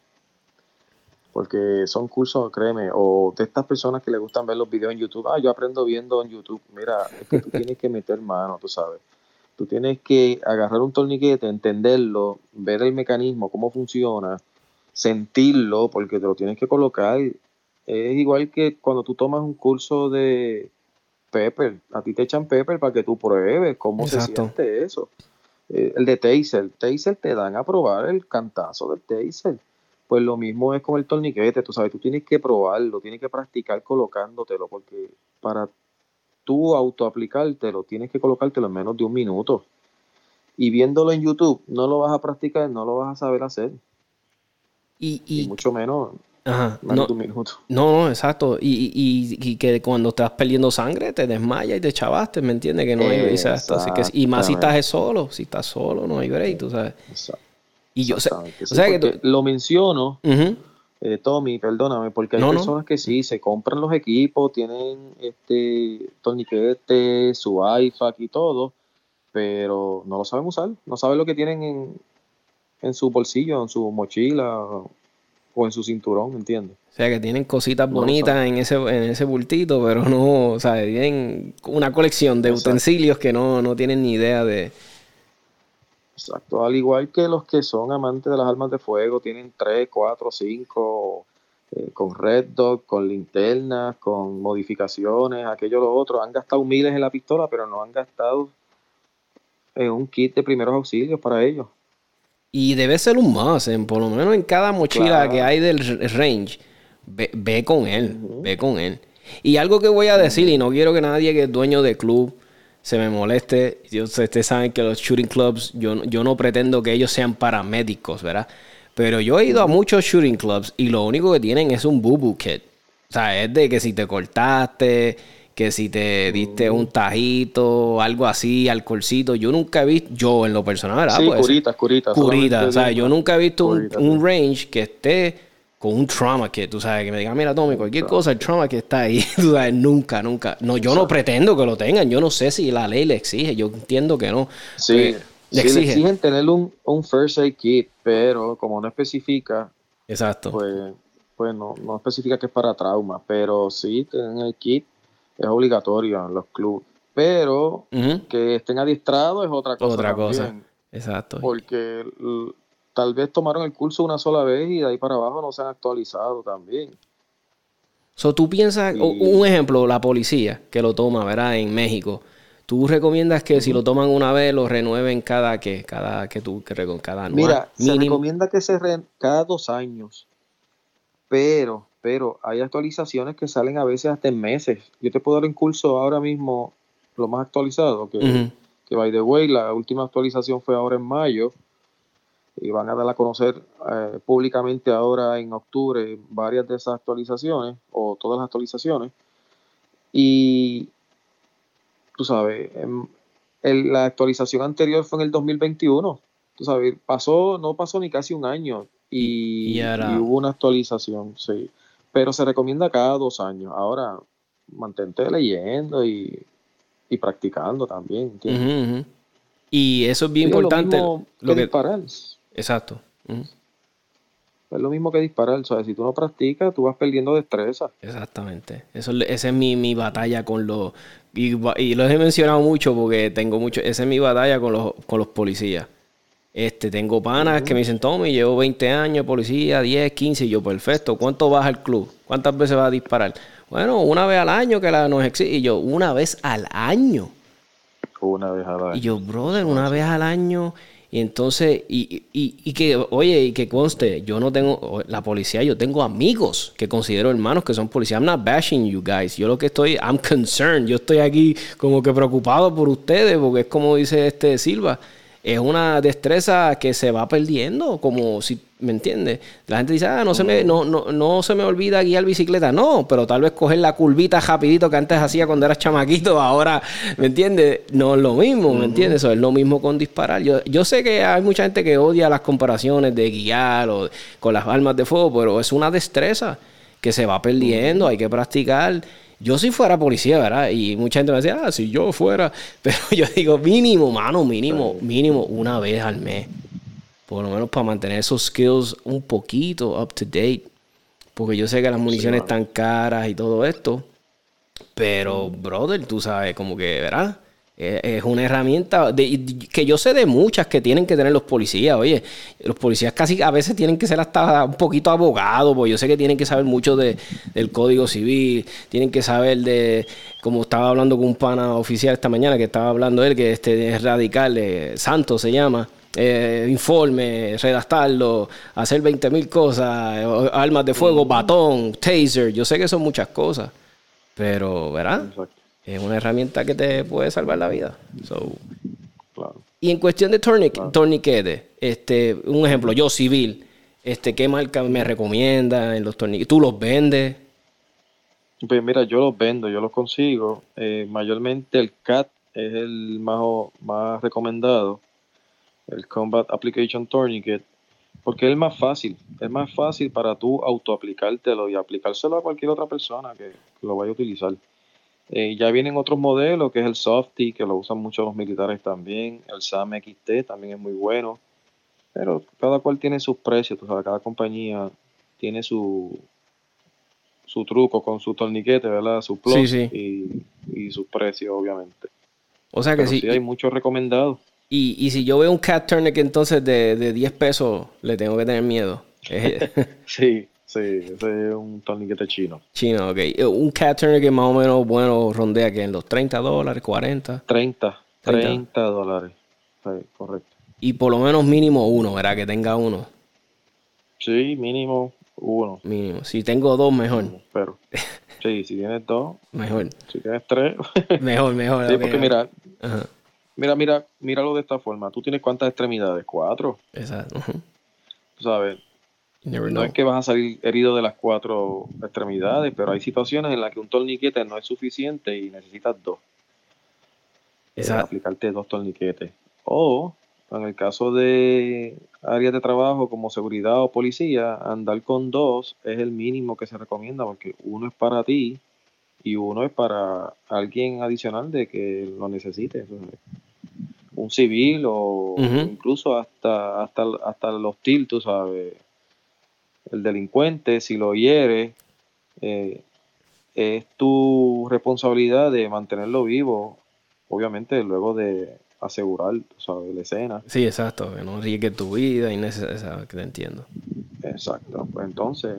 porque son cursos, créeme, o de estas personas que le gustan ver los videos en YouTube, ah, yo aprendo viendo en YouTube, mira, es que tú tienes que meter mano, tú sabes, tú tienes que agarrar un torniquete, entenderlo, ver el mecanismo, cómo funciona, sentirlo, porque te lo tienes que colocar. Es igual que cuando tú tomas un curso de Pepper, a ti te echan Pepper para que tú pruebes cómo se siente eso. Eh, el de Taser, Taser te dan a probar el cantazo del Taser pues lo mismo es con el torniquete, tú sabes, tú tienes que probarlo, tienes que practicar colocándotelo, porque para tú autoaplicártelo, tienes que colocártelo en menos de un minuto. Y viéndolo en YouTube, no lo vas a practicar, no lo vas a saber hacer. Y, mucho menos, Ajá, no, de un minuto. No, exacto. Y, y, que cuando estás perdiendo sangre te desmayas y te chavaste, ¿me entiendes? Que no hay Así que, y más si estás solo, si estás solo, no hay break, tú sabes. Exacto. Y yo, o sea, que lo menciono, eh, Tommy, perdóname, porque hay personas que sí, se compran los equipos, tienen este torniquete, su iFac y todo, pero no lo saben usar, no saben lo que tienen en, en su bolsillo, en su mochila o en su cinturón, ¿entiendes? O sea, que tienen cositas bonitas en ese, en ese bultito, pero no, o sea, tienen una colección de utensilios que no, no tienen ni idea de, Exacto, al igual que los que son amantes de las armas de fuego, tienen 3, 4, 5, con Red Dot, con linternas, con modificaciones, aquello lo otro, han gastado miles en la pistola, pero no han gastado en un kit de primeros auxilios para ellos. Y debe ser un más, por lo menos en cada mochila que hay del range, ve, con él, ve con él. Y algo que voy a decir, y no quiero que nadie que es dueño de club se me moleste. Yo, ustedes saben que los shooting clubs, yo, yo no pretendo que ellos sean paramédicos, ¿verdad? Pero yo he ido a muchos shooting clubs y lo único que tienen es un boo-boo kit. O sea, es de que si te cortaste, que si te diste un tajito, algo así, alcoholcito. Yo nunca he visto, yo en lo personal, ¿verdad? Sí, curitas, curitas. Curitas. O sea, yo nunca he visto un, un range que esté con un trauma que tú sabes, que me digan, mira, Tommy, cualquier cosa, el trauma que está ahí, tú sabes, nunca, nunca. No, yo no pretendo que lo tengan, yo no sé si la ley le exige, yo entiendo que no. Sí, le, exigen tener un, un, first aid kit, pero como no especifica, Exacto. pues, pues no, no especifica que es para trauma, pero sí, tener el kit es obligatorio en los clubes. Pero que estén adiestrados es otra cosa. Otra cosa. Exacto. Porque tal vez tomaron el curso una sola vez y de ahí para abajo no se han actualizado también. So, tú piensas, un ejemplo, la policía que lo toma, ¿verdad? En México. ¿Tú recomiendas que si lo toman una vez lo renueven cada que cada que tú que cada anual? Mira, se recomienda que se re, cada dos años. Pero, pero hay actualizaciones que salen a veces hasta en meses. Yo te puedo dar un curso ahora mismo lo más actualizado que, que by the way, la última actualización fue ahora en mayo y van a dar a conocer eh, públicamente ahora en octubre varias de esas actualizaciones o todas las actualizaciones. Y tú sabes, en, la actualización anterior fue en el 2021. Tú sabes, pasó, no pasó ni casi un año y, hubo una actualización, sí. Pero se recomienda cada dos años. Ahora, mantente leyendo y, practicando también. Y eso es bien importante. Lo que, Exacto. Es lo mismo que disparar, ¿sabes? Si tú no practicas, tú vas perdiendo destreza. Exactamente. Eso, esa es mi, batalla con los... Y, lo he mencionado mucho porque tengo mucho... Esa es mi batalla con los, con los policías. Este, tengo panas que me dicen, Tommy, llevo 20 años policía, 10, 15, y yo, perfecto. ¿Cuánto vas al club? ¿Cuántas veces vas a disparar? Bueno, una vez al año que la nos exige. Y yo, una vez al año. Una vez al año. Y yo, brother, una vez al año. Y entonces, y, y, y, que, oye, y que conste, yo no tengo, la policía, yo tengo amigos que considero hermanos que son policías. I'm not bashing you guys. Yo lo que estoy, I'm concerned. Yo estoy aquí como que preocupado por ustedes, porque es como dice este Silva es una destreza que se va perdiendo, como si, ¿me entiendes? La gente dice, ah, no se, me, no, no, no se me olvida guiar bicicleta. No, pero tal vez coger la curvita rapidito que antes hacía cuando eras chamaquito, ahora, ¿me entiendes? No es lo mismo, ¿me entiendes? Eso es lo mismo con disparar. Yo, yo sé que hay mucha gente que odia las comparaciones de guiar o con las armas de fuego, pero es una destreza que se va perdiendo, hay que practicar. Yo si fuera policía, ¿verdad? Y mucha gente me decía, ah, si yo fuera. Pero yo digo, mínimo, mano, mínimo, mínimo una vez al mes. Por lo menos para mantener esos skills un poquito up to date. Porque yo sé que las municiones están caras y todo esto. Pero, brother, tú sabes, como que, ¿verdad? Es una herramienta que yo sé de muchas que tienen que tener los policías. Oye, los policías casi a veces tienen que ser hasta un poquito abogados, porque yo sé que tienen que saber mucho de, del código civil, tienen que saber de, como estaba hablando con un pana oficial esta mañana, que estaba hablando él, que este es radical, eh, Santos se llama. Eh, informe, redactarlo, hacer 20 mil cosas, eh, armas de fuego, batón, taser. Yo sé que son muchas cosas, pero, ¿verdad? Es una herramienta que te puede salvar la vida. Y en cuestión de torniquetes, este, un ejemplo, yo civil, este, ¿qué marca me recomienda en los torniquetes? ¿Tú los vendes? Pues mira, yo los vendo, yo los consigo. Eh, mayormente el CAT es el más, más recomendado, el Combat Application Tourniquet, porque es el más fácil, es más fácil para tú autoaplicártelo y aplicárselo a cualquier otra persona que lo vaya a utilizar. Eh, ya vienen otros modelos, que es el Softy, que lo usan mucho los militares también. El SAM XT también es muy bueno. Pero cada cual tiene sus precios, tú sabes, cada compañía tiene su, su truco con su torniquete, ¿verdad? Su plus Y, y sus precios, obviamente. O sea que sí. hay muchos recomendados. Y, y si yo veo un cat tourniquet entonces de, de 10 pesos, le tengo que tener miedo. sí, Sí, ese es un torniquete chino. Chino, ok. Eh, un cat que más o menos bueno rondea que en los 30 dólares, 40. 30, 30, dólares. Sí, correcto. Y por lo menos mínimo uno, ¿verdad? Que tenga uno. Sí, mínimo uno. Mínimo. Si tengo dos, mejor. Pero, sí, si tienes dos. Mejor. Si tienes tres. mejor, mejor. Sí, porque mira, mira, mira, míralo de esta forma. Tú tienes cuántas extremidades? Cuatro. Exacto. Tú sabes, no es que vas a salir herido de las cuatro extremidades, pero hay situaciones en las que un torniquete no es suficiente y necesitas dos. Exacto. aplicarte dos torniquetes. O, en el caso de áreas de trabajo como seguridad o policía, andar con dos es el mínimo que se recomienda porque uno es para ti y uno es para alguien adicional de que lo necesite. Un civil o incluso hasta, hasta, hasta el hostil, tú sabes el delincuente, si lo hiere, eh, es tu responsabilidad de mantenerlo vivo, obviamente luego de asegurar ¿sabes? la escena. Sí, exacto, que no riesgue tu vida y que te entiendo. Exacto, pues entonces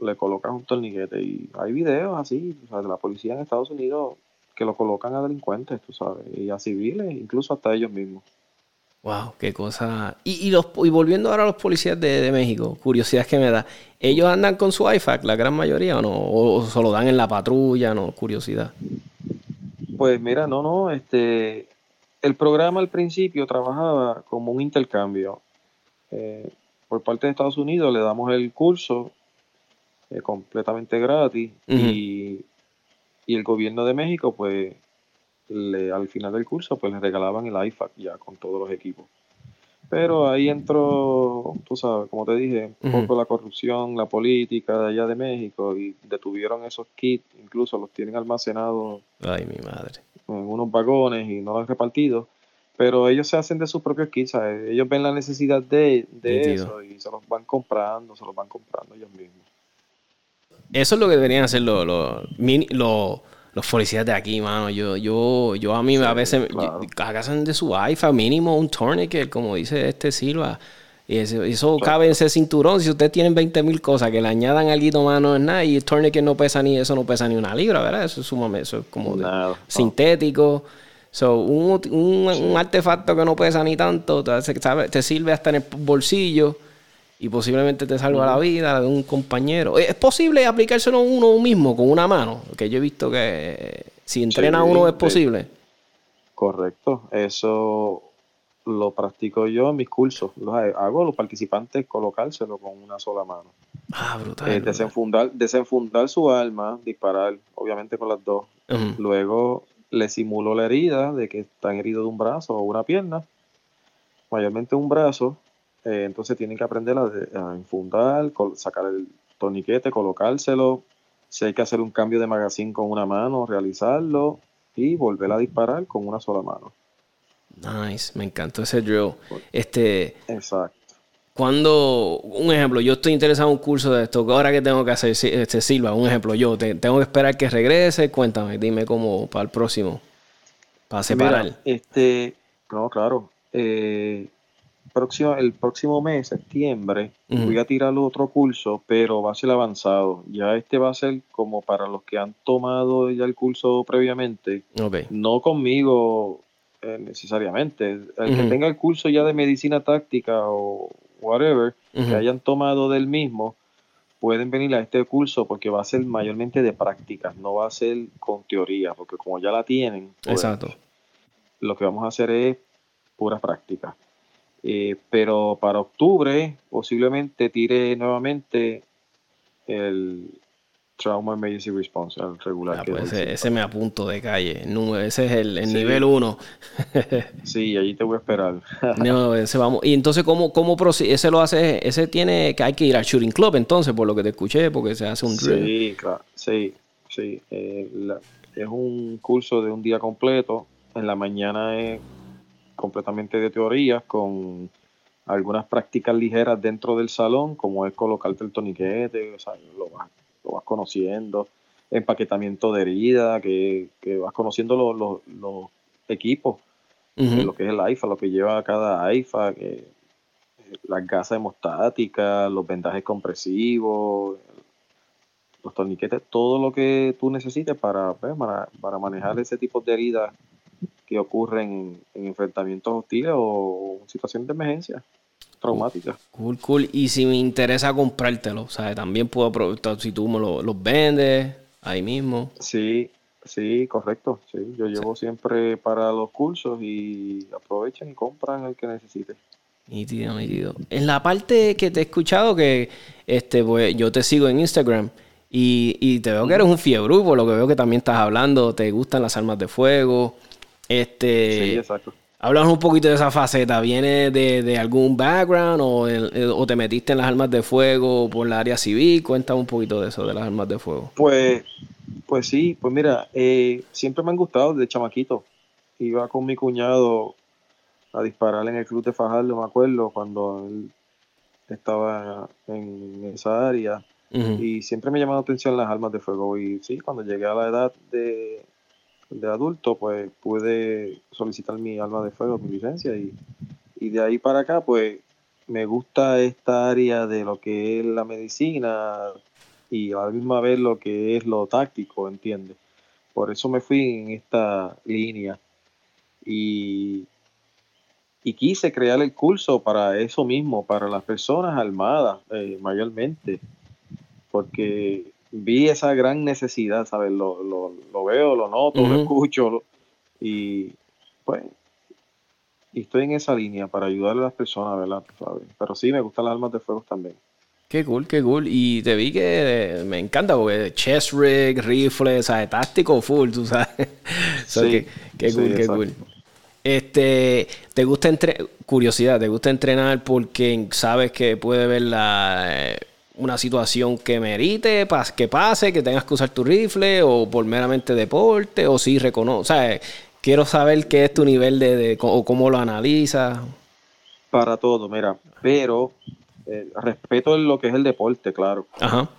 le colocas un torniquete y hay videos así, de la policía en Estados Unidos que lo colocan a delincuentes, tú sabes, y a civiles, incluso hasta ellos mismos. Wow, qué cosa. Y, y, los, y volviendo ahora a los policías de, México, curiosidad que me da. ¿Ellos andan con su IFAC, la gran mayoría, o no? ¿O, se lo dan en la patrulla, no? Curiosidad. Pues mira, no, no. Este, el programa al principio trabajaba como un intercambio. Eh, por parte de Estados Unidos le damos el curso eh, completamente gratis y, y el gobierno de México, pues al final del curso pues le regalaban el iFac ya con todos los equipos. Pero ahí entró, tú sabes, como te dije, un poco la corrupción, la política de allá de México y detuvieron esos kits, incluso los tienen almacenados Ay, mi madre. en unos vagones y no los han repartido. Pero ellos se hacen de sus propios kits, ellos ven la necesidad de, eso y se los van comprando, se los van comprando ellos mismos. Eso es lo que deberían hacer los, los, los los policías de aquí, mano. Yo, yo, yo a mí a veces claro. de su IFA mínimo un tourniquet, como dice este Silva. Y eso, cabe en ese cinturón. Si ustedes tienen 20 mil cosas que le añadan algo más, no es nada. Y el tourniquet no pesa ni eso, no pesa ni una libra, ¿verdad? Eso es sumamente, eso es como sintético. So, un, un, artefacto que no pesa ni tanto, te, sirve hasta en el bolsillo y posiblemente te salva la vida de un compañero. ¿Es posible aplicárselo uno mismo con una mano? Que yo he visto que si entrena uno es posible. Correcto, eso lo practico yo en mis cursos. Los hago a los participantes colocárselo con una sola mano. Ah, brutal. Eh, desenfundar, desenfundar su arma, disparar, obviamente con las dos. Luego le simulo la herida de que están heridos de un brazo o una pierna, mayormente un brazo. Eh, entonces tienen que aprender a, a infundar, sacar el torniquete, colocárselo. Si hay que hacer un cambio de magazine con una mano, realizarlo y volver a disparar con una sola mano. Nice, me encantó ese drill. Este, Exacto. Cuando, un ejemplo, yo estoy interesado en un curso de esto, ahora que tengo que hacer, este Silva, un ejemplo, yo tengo que esperar que regrese, cuéntame, dime cómo para el próximo, para separar. este, no, claro, eh, próximo, el próximo mes, septiembre, voy a tirar otro curso, pero va a ser avanzado. Ya este va a ser como para los que han tomado ya el curso previamente, no conmigo eh, necesariamente. El que tenga el curso ya de medicina táctica o whatever, que hayan tomado del mismo, pueden venir a este curso porque va a ser mayormente de prácticas, no va a ser con teoría, porque como ya la tienen, pues, Exacto. lo que vamos a hacer es pura práctica. Eh, pero para octubre posiblemente tire nuevamente el, Trauma Emergency Response, el regular. Ah, pues ese, me apunto de calle. ese es el, nivel 1. sí, allí te voy a esperar. no, ese vamos. Y entonces, ¿cómo, cómo ese lo hace? Ese tiene que hay que ir al Shooting Club, entonces, por lo que te escuché, porque se hace un Sí, claro. Sí, sí. Eh, es un curso de un día completo. En la mañana es completamente de teoría, con algunas prácticas ligeras dentro del salón, como es colocarte el toniquete, o sea, lo vas lo vas conociendo, empaquetamiento de herida, que, vas conociendo los, equipos, lo que es el AIFA, lo que lleva cada AIFA, que, las gasas hemostáticas, los vendajes compresivos, los torniquetes, todo lo que tú necesites para, pues, para, manejar ese tipo de heridas que ocurren en enfrentamientos hostiles o situaciones de emergencia traumática. Cool, cool. Y si me interesa comprártelo, ¿sabes? También puedo aprovechar si tú me los vendes ahí mismo. Sí, sí, correcto. Sí, yo llevo siempre para los cursos y aprovechan y compran el que necesite. Nítido, nítido. En la parte que te he escuchado que este, pues, yo te sigo en Instagram y, y te veo que eres un fiebre, por lo que veo que también estás hablando, te gustan las armas de fuego. Este, sí, exacto. Háblanos un poquito de esa faceta. ¿Viene de, algún background o, te metiste en las armas de fuego por la área civil? Cuéntame un poquito de eso, de las armas de fuego. Pues, pues sí, pues mira, eh, siempre me han gustado desde chamaquito. Iba con mi cuñado a disparar en el club de Fajardo, me acuerdo, cuando él estaba en esa área. Y siempre me llamado la atención las armas de fuego. Y sí, cuando llegué a la edad de, de adulto, pues pude solicitar mi alma de fuego, mi licencia, y, de ahí para acá, pues me gusta esta área de lo que es la medicina y a la misma vez lo que es lo táctico, ¿entiendes? Por eso me fui en esta línea y, y quise crear el curso para eso mismo, para las personas armadas eh, mayormente, porque vi esa gran necesidad, ¿sabes? Lo, lo, lo veo, lo noto, lo escucho y pues y estoy en esa línea para ayudarle a las personas, ¿verdad? Pero sí, me gustan las armas de fuego también. Qué cool, qué cool. Y te vi que me encanta porque chest rig, rifle, ¿sabes? Táctico full, tú sabes. sí, qué, cool, qué cool. Este, ¿te gusta entre curiosidad, te gusta entrenar porque sabes que puede ver la eh, una situación que merite, que pase, que tengas que usar tu rifle, o por meramente deporte, o si reconoce. O sea, quiero saber qué es tu nivel de, o cómo lo analizas. Para todo, mira, pero eh, respeto lo que es el deporte, claro.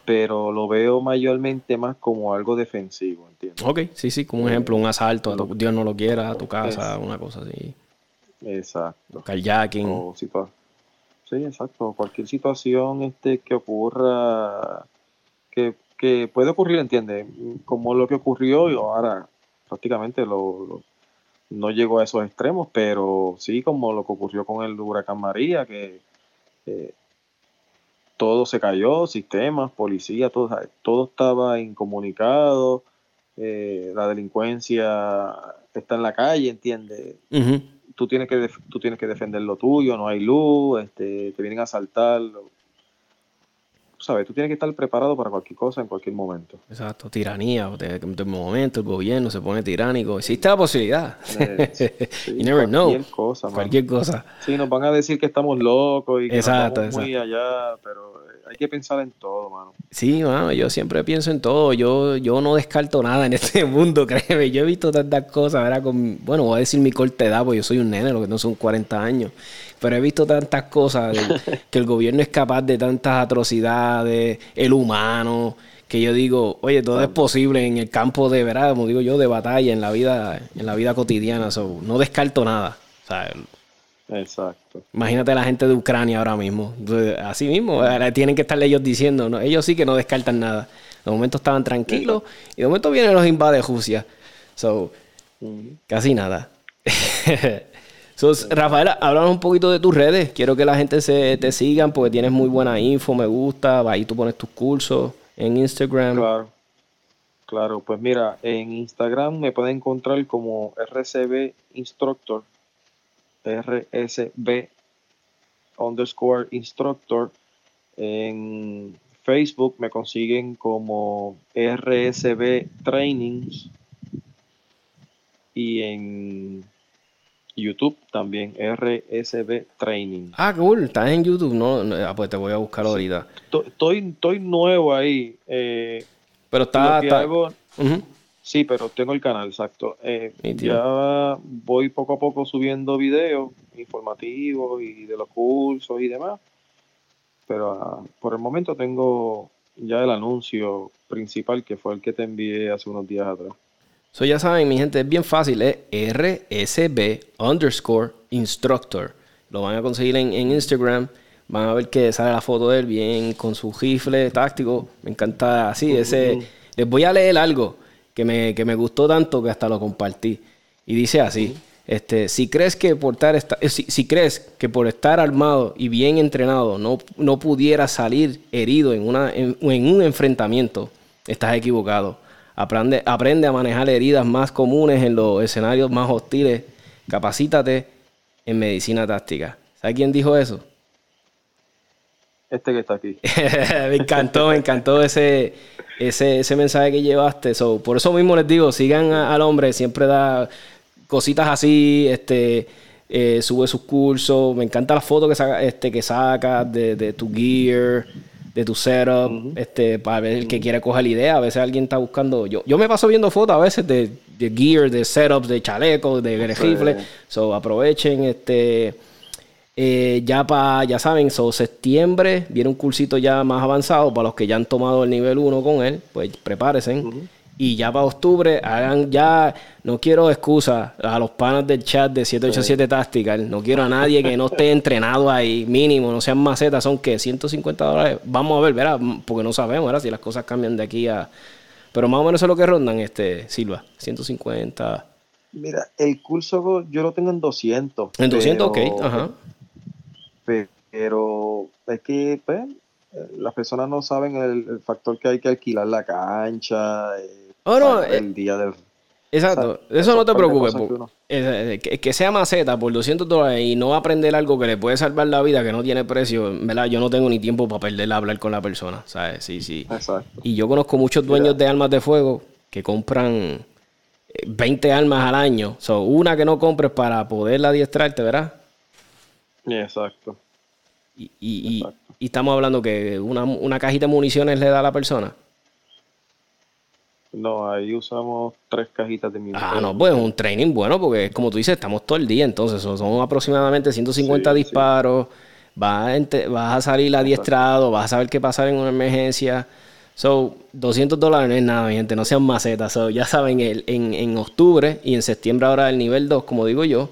Pero lo veo mayormente más como algo defensivo, ¿entiendes? Ok, sí, sí, como un ejemplo, un asalto, Dios no lo quiera, a tu casa, una cosa así. Exacto. Kayaking. O Sí, exacto. Cualquier situación este, que ocurra, que, que puede ocurrir, entiende, como lo que ocurrió y ahora prácticamente lo, no llegó a esos extremos, pero sí como lo que ocurrió con el huracán María, que todo se cayó, sistemas, policía, todo, todo estaba incomunicado, eh, la delincuencia está en la calle, ¿entiendes? Tú, tienes que tú tienes que defender lo tuyo, no hay luz, este, te vienen a asaltar, sabes, tú tienes que estar preparado para cualquier cosa en cualquier momento. Exacto, tiranía, de, de momento el gobierno se pone tiránico, existe la posibilidad. Eh, you never know. Cualquier cosa, Cualquier cosa. Sí, nos van a decir que estamos locos y que estamos muy allá, pero eh, hay que pensar en todo, mano. Sí, mano, yo siempre pienso en todo. Yo, yo no descarto nada en este mundo, créeme. Yo he visto tantas cosas, ¿verdad? Con, bueno, voy a decir mi corta edad, porque yo soy un nene, lo que no son 40 años. Pero he visto tantas cosas, que el gobierno es capaz de tantas atrocidades, el humano, que yo digo, oye, todo es posible en el campo de, ¿verdad? Como digo yo, de batalla, en la vida, en la vida cotidiana. no descarto nada. Exacto. Imagínate la gente de Ucrania ahora mismo. Así mismo, tienen que estarle ellos diciendo, ¿no? ellos sí que no descartan nada. De momento estaban tranquilos y de momento vienen los invades Rusia. So, casi nada. Rafael, háblanos un poquito de tus redes. Quiero que la gente se te sigan porque tienes muy buena info, me gusta. Ahí tú pones tus cursos en Instagram. Claro. Claro, pues mira, en Instagram me pueden encontrar como RCB Instructor. RSB underscore Instructor. En Facebook me consiguen como RSB Trainings. Y en YouTube también, RSB Training. Ah, cool, estás en YouTube, no, ah, pues te voy a buscar ahorita. Estoy, estoy nuevo ahí. Eh, pero está... Sí, pero tengo el canal, exacto. Eh, ya voy poco a poco subiendo videos informativos y de los cursos y demás. Pero ah, por el momento tengo ya el anuncio principal que fue el que te envié hace unos días atrás. So ya saben, mi gente, es bien fácil, es RSB underscore instructor. Lo van a conseguir en, Instagram. Van a ver que sale la foto de él bien con su rifle táctico. Me encanta así. Ese, les voy a leer algo que me, que me gustó tanto que hasta lo compartí. Y dice así. Este, si crees que por estar, eh, si, crees que por estar armado y bien entrenado no, no pudiera salir herido en, una, en un enfrentamiento, estás equivocado. Aprende, aprende a manejar heridas más comunes en los escenarios más hostiles. Capacítate en medicina táctica. ¿Sabe quién dijo eso? Este que está aquí. me encantó, me encantó ese, ese, mensaje que llevaste. por eso mismo les digo, sigan al hombre, siempre da cositas así, este, eh, sube sus cursos. Me encanta la foto que saca, este, que saca de, de tu gear de tu setup, este, para ver el que quiere coger la idea. A veces alguien está buscando. Yo, yo me paso viendo fotos a veces de, gear, de setups, de chalecos, de rifles. So aprovechen, este. Eh, ya para, ya saben, so septiembre viene un cursito ya más avanzado para los que ya han tomado el nivel 1 con él, pues prepárense. Y ya para octubre, hagan ya, no quiero excusas a los panas del chat de 787 Tactical, no quiero a nadie que no esté entrenado ahí, mínimo, no sean macetas, son que 150 dólares. Vamos a ver, ¿verdad? Porque no sabemos, ¿verdad? Si las cosas cambian de aquí a. Pero más o menos es lo que rondan, este Silva, 150. Mira, el curso yo lo tengo en 200. En 200, ok, ajá. Pero es que, pues, las personas no saben el, factor que hay que alquilar la cancha. Eh, Oh, no, el eh, día del... Exacto, eso no te preocupes. Que, que, sea maceta por 200 dólares y no aprender algo que le puede salvar la vida, que no tiene precio, ¿verdad? Yo no tengo ni tiempo para perder a hablar con la persona, ¿sabes? Sí, sí. Exacto. Y yo conozco muchos dueños de armas de fuego que compran 20 eh, armas al año. So, una que no compres para poderla adiestrarte, ¿verdad? Exacto. Y, y, y, estamos hablando que una, una cajita de municiones le da a la persona. No, ahí usamos tres cajitas de municiones. Ah, no, pues un training bueno, porque como tú dices, estamos todo el día, entonces son, aproximadamente 150 disparos. Vas, a vas a salir adiestrado, vas a saber qué pasar en una emergencia. So, 200 dólares no es nada, mi gente, no sean macetas. So, ya saben, el, en, en octubre y en septiembre ahora el nivel 2, como digo yo,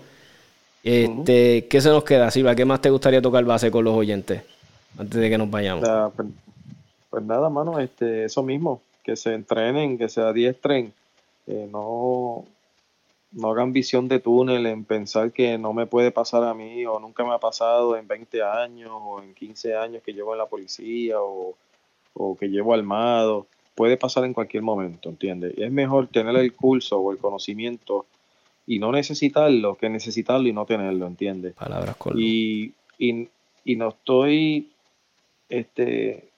Este, ¿Qué se nos queda, Silva? ¿Qué más te gustaría tocar base con los oyentes antes de que nos vayamos? Pues, pues, nada, mano, este, eso mismo, que se entrenen, que se adiestren, no, no hagan visión de túnel en pensar que no me puede pasar a mí o nunca me ha pasado en 20 años o en 15 años que llevo en la policía o, o que llevo armado. Puede pasar en cualquier momento, ¿entiendes? Es mejor tener el curso o el conocimiento y no necesitarlo que necesitarlo y no tenerlo, ¿entiendes? Palabras y, y, y, no estoy este,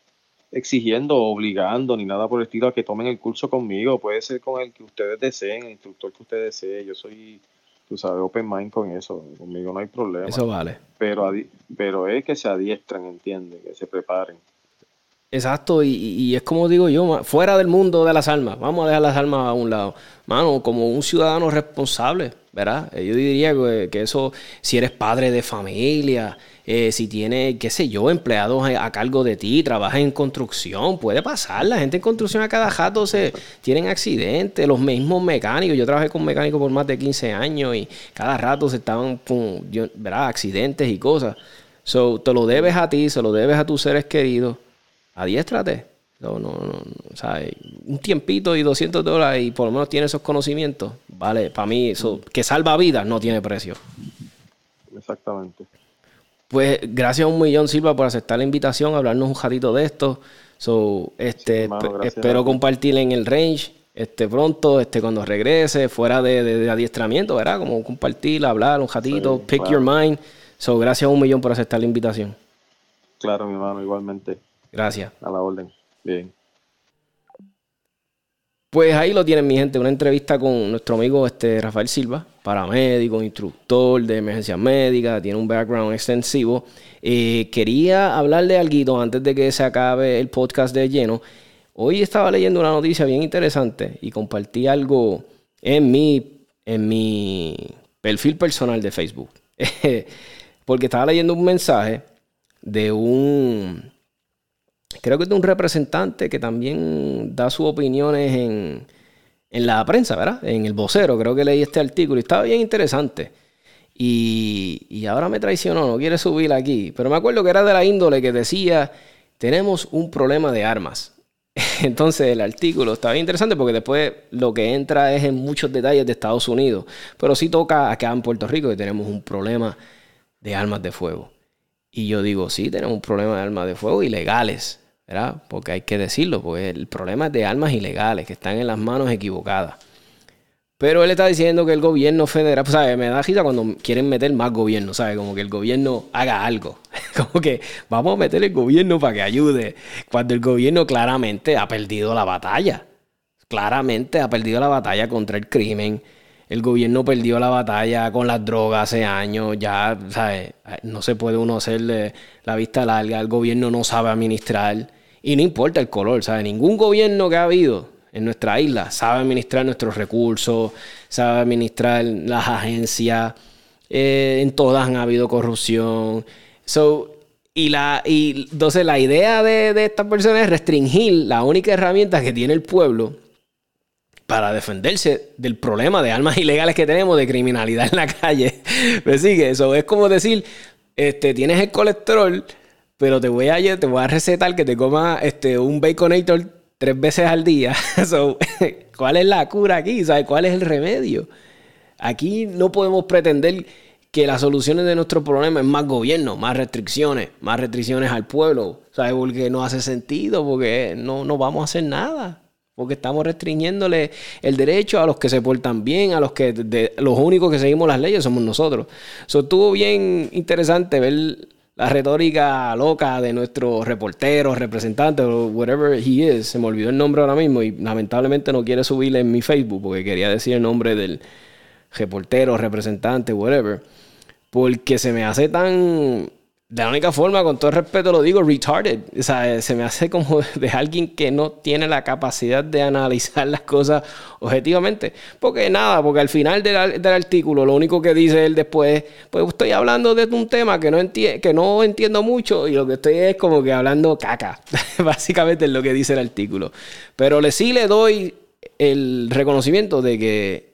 exigiendo, obligando, ni nada por el estilo a que tomen el curso conmigo. Puede ser con el que ustedes deseen, el instructor que ustedes deseen. Yo soy, tú sabes, open mind con eso. Conmigo no hay problema. Eso vale. Pero, pero es que se adiestran, ¿entiendes? Que se preparen. Exacto, y, es como digo yo, fuera del mundo de las armas, vamos a dejar las armas a un lado. Mano, como un ciudadano responsable, ¿verdad? Eh, yo diría que, eso, si eres padre de familia, eh, si tienes, qué sé yo, empleados a, cargo de ti, trabajas en construcción, puede pasar. La gente en construcción a cada rato se tienen accidentes, los mismos mecánicos. Yo trabajé con mecánicos por más de 15 años y cada rato se estaban, ¿verdad? Accidentes y cosas. So, te lo debes a ti, se lo debes a tus seres queridos adiéstrate. No, no, no, o sea, un tiempito y 200 dólares y por lo menos tiene esos conocimientos, vale, para mí eso, que salva vidas, no tiene precio. Exactamente. Pues gracias a un millón, Silva, por aceptar la invitación, hablarnos un ratito de esto. So, este, espero compartir en el range este, pronto, este, cuando regrese, fuera de, adiestramiento, ¿verdad? Como compartir, hablar un ratito, pick your mind. So, gracias a un millón por aceptar la invitación. Claro, mi hermano, igualmente. Gracias. A la orden. Bien. Pues ahí lo tienen, mi gente, una entrevista con nuestro amigo este, Rafael Silva, paramédico, instructor de emergencias médicas, tiene un background extensivo. Eh, quería hablarle algo antes de que se acabe el podcast de lleno. Hoy estaba leyendo una noticia bien interesante y compartí algo en mi, en mi perfil personal de Facebook. Porque estaba leyendo un mensaje de un creo que es de un representante que también da sus opiniones en, la prensa, ¿verdad? En el vocero, creo que leí este artículo y estaba bien interesante. Y, ahora me traicionó, no quiere subir aquí. Pero me acuerdo que era de la índole que decía, tenemos un problema de armas. Entonces el artículo está bien interesante porque después lo que entra es en muchos detalles de Estados Unidos. Pero sí toca acá en Puerto Rico que tenemos un problema de armas de fuego. Y yo digo, sí, tenemos un problema de armas de fuego ilegales. ¿Verdad? Porque hay que decirlo, porque el problema es de armas ilegales que están en las manos equivocadas. Pero él está diciendo que el gobierno federal, pues, ¿sabes? Me da risa cuando quieren meter más gobierno, ¿sabes? Como que el gobierno haga algo. Como que vamos a meter el gobierno para que ayude. Cuando el gobierno claramente ha perdido la batalla. Claramente ha perdido la batalla contra el crimen. El gobierno perdió la batalla con las drogas hace años. Ya, ¿sabes? No se puede uno hacerle la vista larga. El gobierno no sabe administrar. Y no importa el color, ¿sabes? Ningún gobierno que ha habido en nuestra isla sabe administrar nuestros recursos, sabe administrar las agencias. Eh, en todas han habido corrupción. So, y, la, y entonces la idea de, de estas personas es restringir la única herramienta que tiene el pueblo para defenderse del problema de armas ilegales que tenemos, de criminalidad en la calle. ¿Me sigue? Eso es como decir, este, tienes el colesterol pero te voy a, te voy a recetar que te comas este, un baconator tres veces al día. ¿Cuál es la cura aquí? ¿Sabes? ¿Cuál es el remedio? Aquí no podemos pretender que las soluciones de nuestro problema es más gobierno, más restricciones, más restricciones al pueblo, ¿sabes? Porque no hace sentido, porque no, no vamos a hacer nada. Porque estamos restringiéndole el derecho a los que se portan bien, a los que los únicos que seguimos las leyes somos nosotros. Eso estuvo bien interesante ver la retórica loca de nuestro reportero, representante, whatever he is. Se me olvidó el nombre ahora mismo y lamentablemente no quiere subirle en mi Facebook porque quería decir el nombre del reportero, representante, whatever. Porque se me hace tan de la única forma, con todo respeto lo digo, retarded. O sea, se me hace como de alguien que no tiene la capacidad de analizar las cosas objetivamente. Porque nada, porque al final del, artículo lo único que dice él después, pues estoy hablando de un tema que no, que no entiendo mucho y lo que estoy es como que hablando caca. Básicamente es lo que dice el artículo. Pero le, sí le doy el reconocimiento de que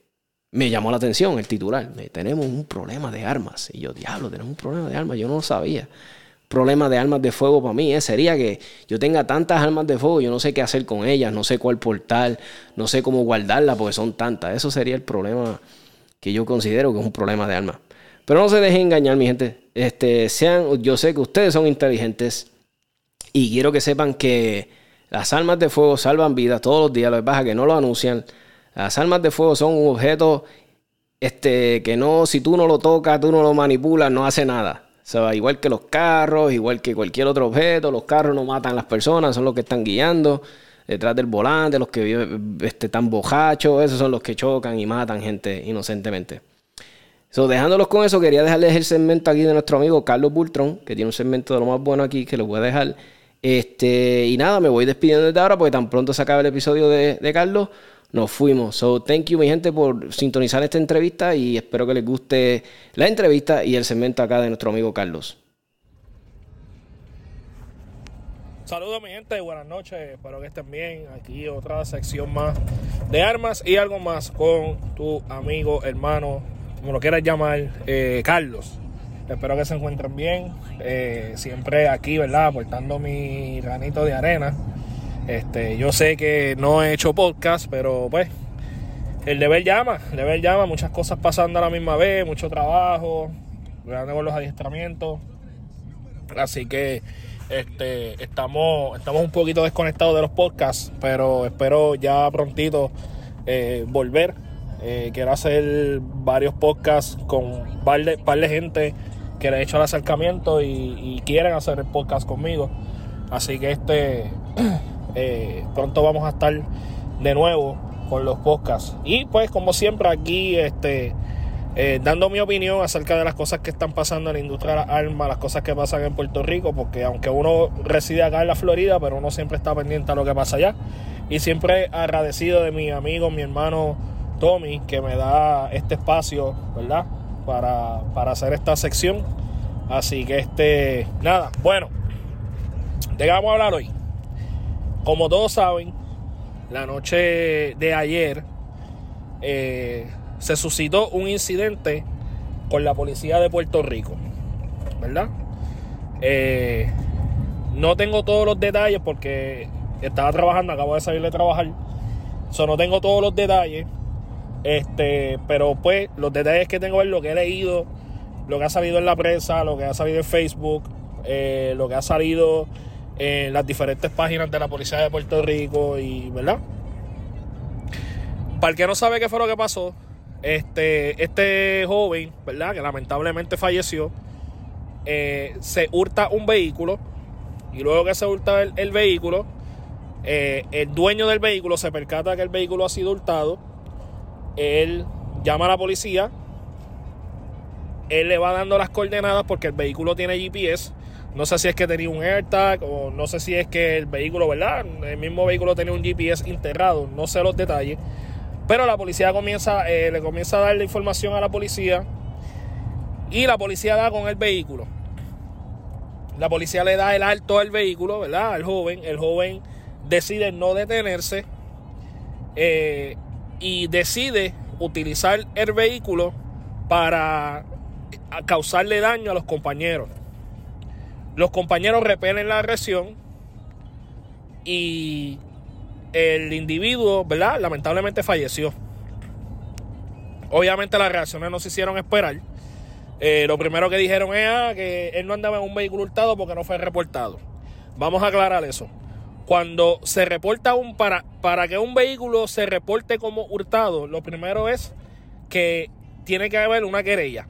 me llamó la atención el titular. Tenemos un problema de armas. Y yo, diablo, tenemos un problema de armas. Yo no lo sabía. Problema de armas de fuego para mí sería que yo tenga tantas armas de fuego, yo no sé qué hacer con ellas, no sé cuál portar, no sé cómo guardarlas porque son tantas. Eso sería el problema que yo considero que es un problema de armas. Pero no se dejen engañar, mi gente. Este, sean, yo sé que ustedes son inteligentes y quiero que sepan que las armas de fuego salvan vidas todos los días. Lo que pasa que no lo anuncian. Las armas de fuego son un objeto este, que no, si tú no lo tocas, tú no lo manipulas, no hace nada. O sea, igual que los carros, igual que cualquier otro objeto, los carros no matan a las personas, son los que están guiando detrás del volante, los que este, están bojachos, esos son los que chocan y matan gente inocentemente. So, dejándolos con eso, quería dejarles el segmento aquí de nuestro amigo Carlos Bultrón, que tiene un segmento de lo más bueno aquí, que lo voy a dejar. Este, y nada, me voy despidiendo desde ahora porque tan pronto se acaba el episodio de, de Carlos nos fuimos. So, thank you, mi gente, por sintonizar esta entrevista y espero que les guste la entrevista y el segmento acá de nuestro amigo Carlos. Saludos, mi gente, buenas noches, espero que estén bien. Aquí otra sección más de armas y algo más con tu amigo, hermano, como lo quieras llamar, eh, Carlos. Espero que se encuentren bien. Eh, siempre aquí, ¿verdad? Aportando mi granito de arena este, yo sé que no he hecho podcast, pero pues el deber llama, el deber llama, muchas cosas pasando a la misma vez, mucho trabajo, con los adiestramientos. Así que este, estamos, estamos un poquito desconectados de los podcasts, pero espero ya prontito eh, volver. Eh, quiero hacer varios podcasts con un par de, gente que le he hecho el acercamiento y, y quieren hacer el podcast conmigo. Así que este Eh, pronto vamos a estar de nuevo con los podcasts. Y pues como siempre aquí este, eh, dando mi opinión acerca de las cosas que están pasando en la industria de las armas, las cosas que pasan en Puerto Rico, porque aunque uno reside acá en la Florida, pero uno siempre está pendiente a lo que pasa allá. Y siempre agradecido de mi amigo, mi hermano Tommy, que me da este espacio, ¿verdad? Para, para hacer esta sección. Así que este, nada, bueno, ¿de qué vamos a hablar hoy? Como todos saben, la noche de ayer eh, se suscitó un incidente con la policía de Puerto Rico, ¿verdad? Eh, no tengo todos los detalles porque estaba trabajando, acabo de salir de trabajar. So, no tengo todos los detalles. Este, pero pues los detalles que tengo es lo que he leído, lo que ha salido en la prensa, lo que ha salido en Facebook, eh, lo que ha salido en las diferentes páginas de la Policía de Puerto Rico y, ¿verdad? Para el que no sabe qué fue lo que pasó, este, este joven, ¿verdad? Que lamentablemente falleció, eh, se hurta un vehículo y luego que se hurta el, vehículo, eh, el dueño del vehículo se percata que el vehículo ha sido hurtado, él llama a la policía, él le va dando las coordenadas porque el vehículo tiene GPS no sé si es que tenía un AirTag o no sé si es que el vehículo, ¿verdad? El mismo vehículo tenía un GPS integrado, no sé los detalles. Pero la policía comienza, eh, le comienza a dar la información a la policía y la policía da con el vehículo. La policía le da el alto al vehículo, ¿verdad? Al joven. El joven decide no detenerse eh, y decide utilizar el vehículo para causarle daño a los compañeros. Los compañeros repelen la agresión y el individuo, ¿verdad? Lamentablemente falleció. Obviamente las reacciones no se hicieron esperar. Eh, lo primero que dijeron es ah, que él no andaba en un vehículo hurtado porque no fue reportado. Vamos a aclarar eso. Cuando se reporta un para, para que un vehículo se reporte como hurtado, lo primero es que tiene que haber una querella.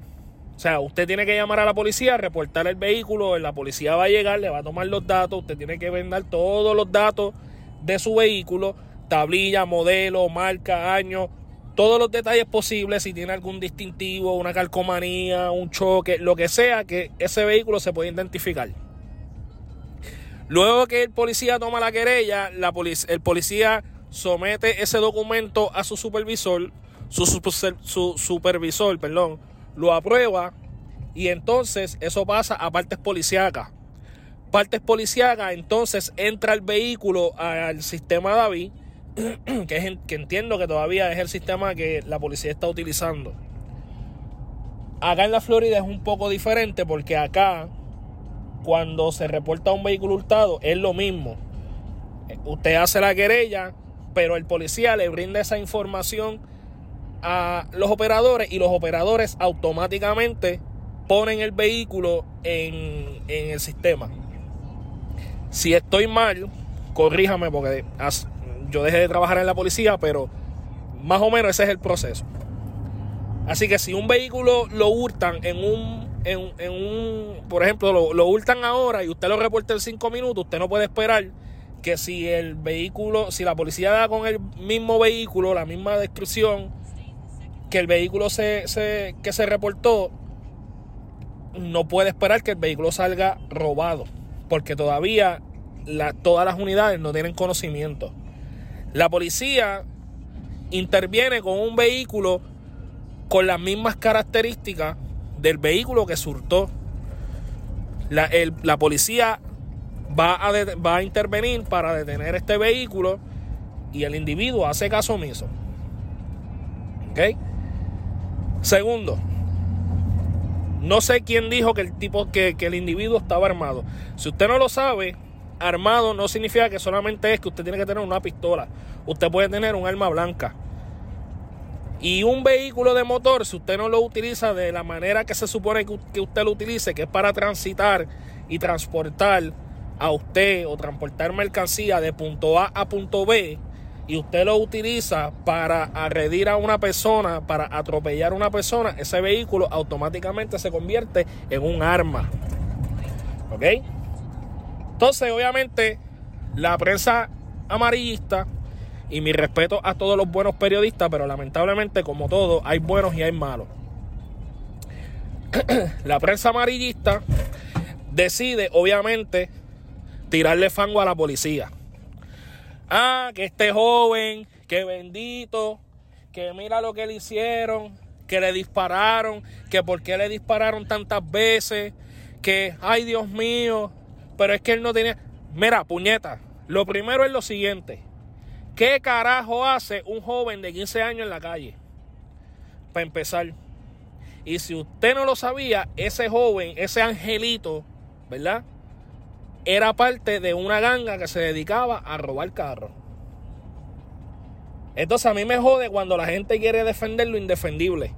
O sea, usted tiene que llamar a la policía, reportar el vehículo, la policía va a llegar, le va a tomar los datos, usted tiene que vender todos los datos de su vehículo, tablilla, modelo, marca, año, todos los detalles posibles, si tiene algún distintivo, una calcomanía, un choque, lo que sea, que ese vehículo se puede identificar. Luego que el policía toma la querella, la el policía somete ese documento a su supervisor, su, su supervisor, perdón, lo aprueba y entonces eso pasa a partes policíacas. Partes policíacas, entonces entra el vehículo al sistema David que, que entiendo que todavía es el sistema que la policía está utilizando. Acá en la Florida es un poco diferente porque acá cuando se reporta un vehículo hurtado es lo mismo. Usted hace la querella, pero el policía le brinda esa información a los operadores y los operadores automáticamente ponen el vehículo en, en el sistema. Si estoy mal, corríjame porque yo dejé de trabajar en la policía, pero más o menos ese es el proceso. Así que si un vehículo lo hurtan en un, en, un por ejemplo, lo, lo, hurtan ahora y usted lo reporta en cinco minutos, usted no puede esperar que si el vehículo, si la policía da con el mismo vehículo, la misma descripción, que el vehículo se, se, que se reportó, no puede esperar que el vehículo salga robado, porque todavía la, todas las unidades no tienen conocimiento. La policía interviene con un vehículo con las mismas características del vehículo que surtó. La, la policía va a, va a intervenir para detener este vehículo y el individuo hace caso omiso. ¿Ok? Segundo, no sé quién dijo que el tipo que, el individuo estaba armado. Si usted no lo sabe, armado no significa que solamente es que usted tiene que tener una pistola. Usted puede tener un arma blanca. Y un vehículo de motor, si usted no lo utiliza de la manera que se supone que usted lo utilice, que es para transitar y transportar a usted o transportar mercancía de punto A a punto B, y usted lo utiliza para agredir a una persona, para atropellar a una persona, ese vehículo automáticamente se convierte en un arma. ¿Ok? Entonces, obviamente, la prensa amarillista, y mi respeto a todos los buenos periodistas, pero lamentablemente, como todo, hay buenos y hay malos. la prensa amarillista decide, obviamente, tirarle fango a la policía. Ah, que este joven, que bendito, que mira lo que le hicieron, que le dispararon, que por qué le dispararon tantas veces, que, ay Dios mío, pero es que él no tenía. Mira, puñeta, lo primero es lo siguiente. ¿Qué carajo hace un joven de 15 años en la calle? Para empezar. Y si usted no lo sabía, ese joven, ese angelito, ¿verdad? Era parte de una ganga que se dedicaba a robar carros. Entonces a mí me jode cuando la gente quiere defender lo indefendible.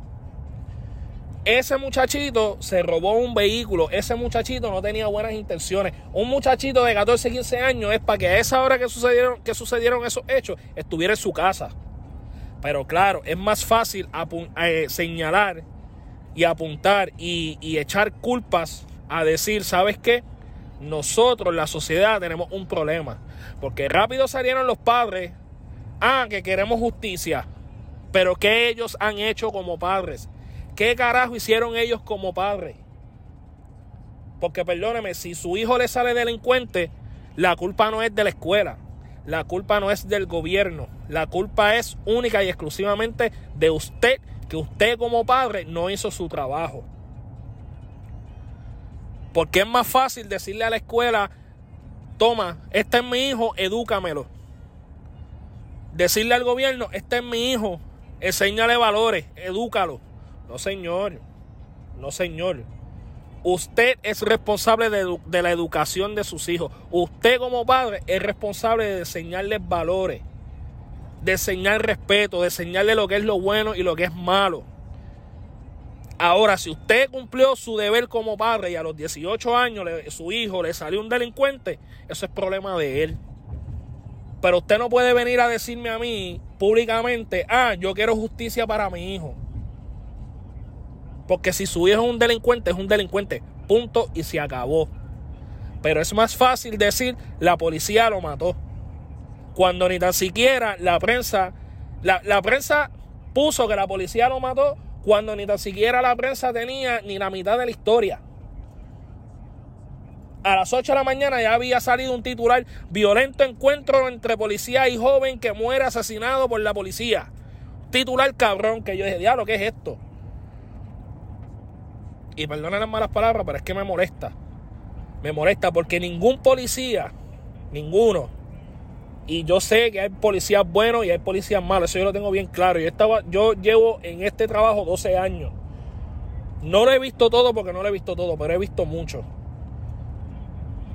Ese muchachito se robó un vehículo. Ese muchachito no tenía buenas intenciones. Un muchachito de 14, 15 años es para que a esa hora que sucedieron, que sucedieron esos hechos estuviera en su casa. Pero claro, es más fácil eh, señalar y apuntar y, y echar culpas a decir, ¿sabes qué? Nosotros, la sociedad, tenemos un problema. Porque rápido salieron los padres. Ah, que queremos justicia. Pero ¿qué ellos han hecho como padres? ¿Qué carajo hicieron ellos como padres? Porque perdóneme, si su hijo le sale delincuente, la culpa no es de la escuela, la culpa no es del gobierno, la culpa es única y exclusivamente de usted, que usted como padre no hizo su trabajo. Porque es más fácil decirle a la escuela, toma, este es mi hijo, edúcamelo. Decirle al gobierno, este es mi hijo, enséñale valores, edúcalo. No, señor. No, señor. Usted es responsable de, la educación de sus hijos. Usted como padre es responsable de enseñarles valores, de enseñar respeto, de enseñarle lo que es lo bueno y lo que es malo. Ahora, si usted cumplió su deber como padre y a los 18 años su hijo le salió un delincuente, eso es problema de él. Pero usted no puede venir a decirme a mí públicamente, ah, yo quiero justicia para mi hijo. Porque si su hijo es un delincuente, es un delincuente. Punto y se acabó. Pero es más fácil decir la policía lo mató. Cuando ni tan siquiera la prensa, la, la prensa puso que la policía lo mató cuando ni tan siquiera la prensa tenía ni la mitad de la historia. A las 8 de la mañana ya había salido un titular, violento encuentro entre policía y joven que muere asesinado por la policía. Titular cabrón que yo dije, diablo, ¿qué es esto? y perdonen las malas palabras, pero es que me molesta. Me molesta porque ningún policía, ninguno, Y yo sé que hay policías buenos y hay policías malos, eso yo lo tengo bien claro. Yo, estaba, yo llevo en este trabajo 12 años. No lo he visto todo porque no lo he visto todo, pero he visto mucho.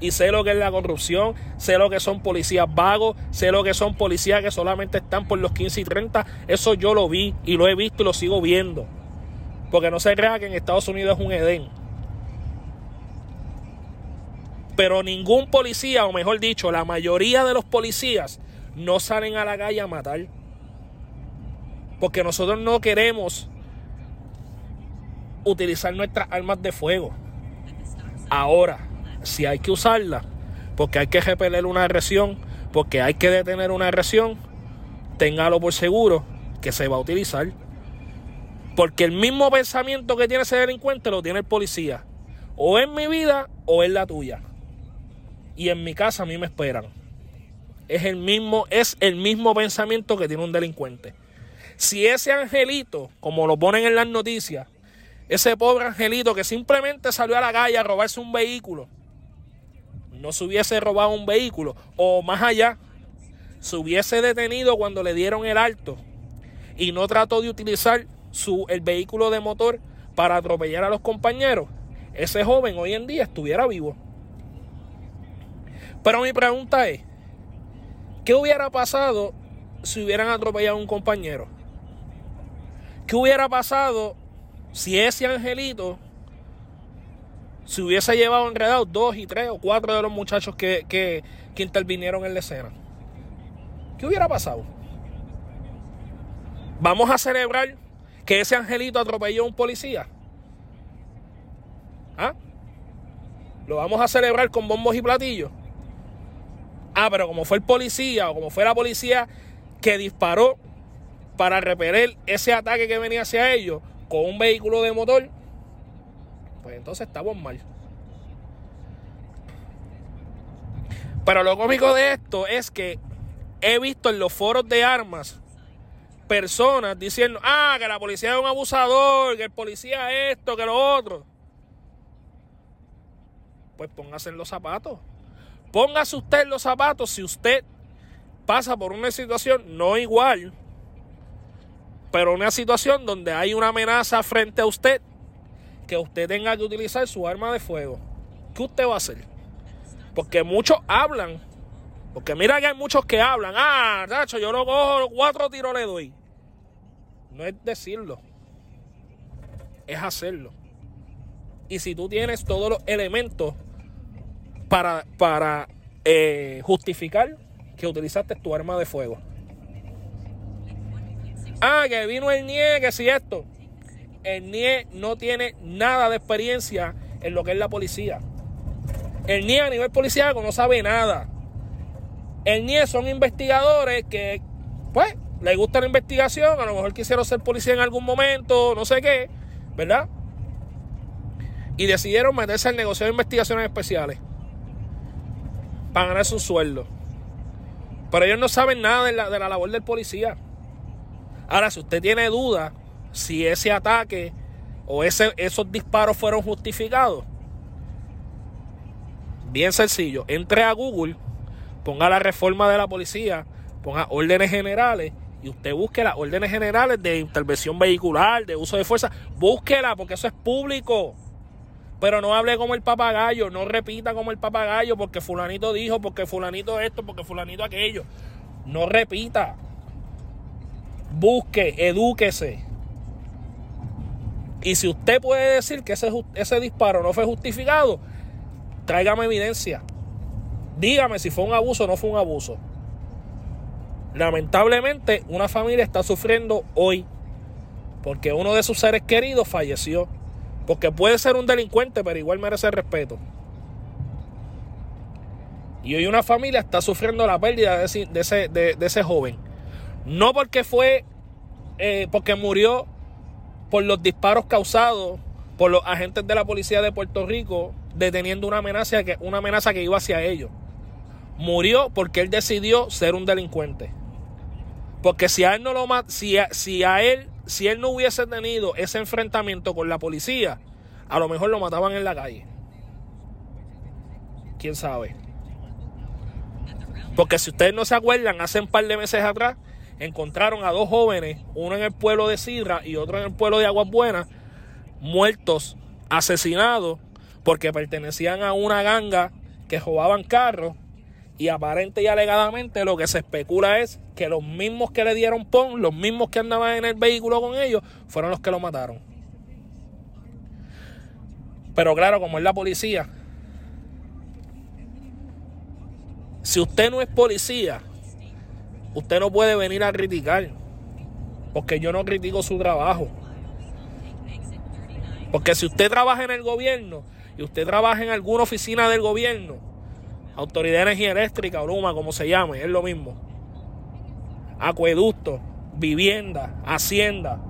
Y sé lo que es la corrupción, sé lo que son policías vagos, sé lo que son policías que solamente están por los 15 y 30. Eso yo lo vi y lo he visto y lo sigo viendo. Porque no se crea que en Estados Unidos es un Edén. Pero ningún policía, o mejor dicho, la mayoría de los policías no salen a la calle a matar. Porque nosotros no queremos utilizar nuestras armas de fuego. Ahora, si hay que usarla, porque hay que repeler una agresión, porque hay que detener una agresión, téngalo por seguro que se va a utilizar. Porque el mismo pensamiento que tiene ese delincuente lo tiene el policía. O en mi vida o en la tuya y en mi casa a mí me esperan. Es el mismo, es el mismo pensamiento que tiene un delincuente. Si ese angelito, como lo ponen en las noticias, ese pobre angelito que simplemente salió a la calle a robarse un vehículo, no se hubiese robado un vehículo, o más allá, se hubiese detenido cuando le dieron el alto y no trató de utilizar su, el vehículo de motor para atropellar a los compañeros, ese joven hoy en día estuviera vivo. Pero mi pregunta es, ¿qué hubiera pasado si hubieran atropellado a un compañero? ¿Qué hubiera pasado si ese angelito se hubiese llevado enredado dos y tres o cuatro de los muchachos que, que, que intervinieron en la escena? ¿Qué hubiera pasado? Vamos a celebrar que ese angelito atropelló a un policía. ¿Ah? ¿Lo vamos a celebrar con bombos y platillos? Ah, pero como fue el policía o como fue la policía que disparó para repeler ese ataque que venía hacia ellos con un vehículo de motor, pues entonces estamos mal. Pero lo cómico de esto es que he visto en los foros de armas personas diciendo, ah, que la policía es un abusador, que el policía es esto, que lo otro. Pues póngase en los zapatos. Póngase usted los zapatos si usted pasa por una situación no igual, pero una situación donde hay una amenaza frente a usted, que usted tenga que utilizar su arma de fuego. ¿Qué usted va a hacer? Porque muchos hablan, porque mira que hay muchos que hablan, ah, Nacho, yo lo cojo, cuatro tiros le doy. No es decirlo, es hacerlo. Y si tú tienes todos los elementos para, eh, justificar que utilizaste tu arma de fuego. Ah, que vino el NIE, que si esto. El NIE no tiene nada de experiencia en lo que es la policía. El NIE a nivel policíaco no sabe nada. El NIE son investigadores que, pues, les gusta la investigación, a lo mejor quisieron ser policía en algún momento, no sé qué, ¿verdad? Y decidieron meterse al negocio de investigaciones especiales para ganar su sueldo. Pero ellos no saben nada de la, de la labor del policía. Ahora, si usted tiene duda si ese ataque o ese, esos disparos fueron justificados, bien sencillo, entre a Google, ponga la reforma de la policía, ponga órdenes generales y usted busque las órdenes generales de intervención vehicular, de uso de fuerza, búsquela porque eso es público. Pero no hable como el papagayo, no repita como el papagayo porque fulanito dijo, porque fulanito esto, porque fulanito aquello. No repita. Busque, edúquese. Y si usted puede decir que ese, ese disparo no fue justificado, tráigame evidencia. Dígame si fue un abuso o no fue un abuso. Lamentablemente, una familia está sufriendo hoy porque uno de sus seres queridos falleció. Porque puede ser un delincuente, pero igual merece respeto. Y hoy una familia está sufriendo la pérdida de ese, de ese, joven. No porque fue, eh, porque murió por los disparos causados por los agentes de la policía de Puerto Rico deteniendo una amenaza que, una amenaza que iba hacia ellos. Murió porque él decidió ser un delincuente. Porque si a él no lo si si a él si él no hubiese tenido ese enfrentamiento con la policía, a lo mejor lo mataban en la calle. ¿Quién sabe? Porque si ustedes no se acuerdan, hace un par de meses atrás encontraron a dos jóvenes, uno en el pueblo de Sidra y otro en el pueblo de Aguas Buenas, muertos, asesinados, porque pertenecían a una ganga que robaban carros y aparente y alegadamente lo que se especula es que los mismos que le dieron pon, los mismos que andaban en el vehículo con ellos, fueron los que lo mataron. Pero claro, como es la policía, si usted no es policía, usted no puede venir a criticar. Porque yo no critico su trabajo. Porque si usted trabaja en el gobierno y usted trabaja en alguna oficina del gobierno, Autoridad de Energía Eléctrica, o Luma, como se llame, es lo mismo. Acueducto, vivienda, hacienda.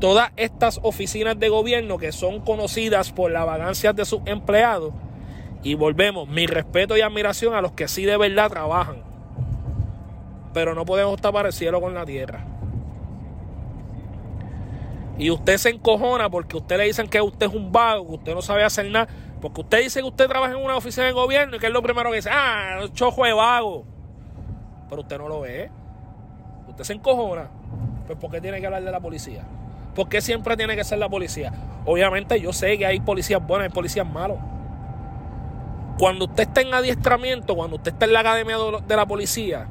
Todas estas oficinas de gobierno que son conocidas por la vagancia de sus empleados. Y volvemos, mi respeto y admiración a los que sí de verdad trabajan. Pero no podemos tapar el cielo con la tierra. Y usted se encojona porque usted le dicen que usted es un vago, que usted no sabe hacer nada. Porque usted dice que usted trabaja en una oficina de gobierno y que es lo primero que dice, ah, chojo de vago. Pero usted no lo ve. Usted se encojona. Pues ¿por qué tiene que hablar de la policía? ¿Por qué siempre tiene que ser la policía? Obviamente yo sé que hay policías buenos y policías malos. Cuando usted está en adiestramiento, cuando usted está en la academia de la policía,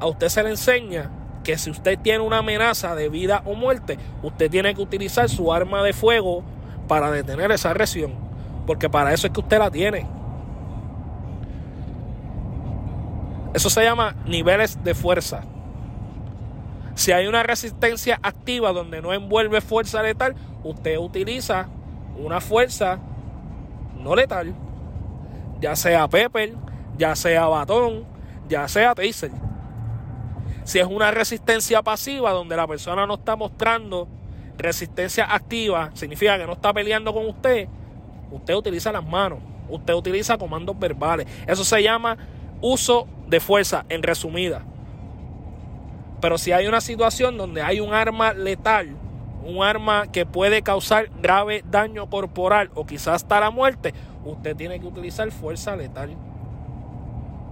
a usted se le enseña que si usted tiene una amenaza de vida o muerte, usted tiene que utilizar su arma de fuego para detener esa agresión. Porque para eso es que usted la tiene. Eso se llama niveles de fuerza. Si hay una resistencia activa donde no envuelve fuerza letal, usted utiliza una fuerza no letal. Ya sea pepper, ya sea batón, ya sea taser. Si es una resistencia pasiva donde la persona no está mostrando resistencia activa, significa que no está peleando con usted, Usted utiliza las manos, usted utiliza comandos verbales. Eso se llama uso de fuerza, en resumida. Pero si hay una situación donde hay un arma letal, un arma que puede causar grave daño corporal o quizás hasta la muerte, usted tiene que utilizar fuerza letal.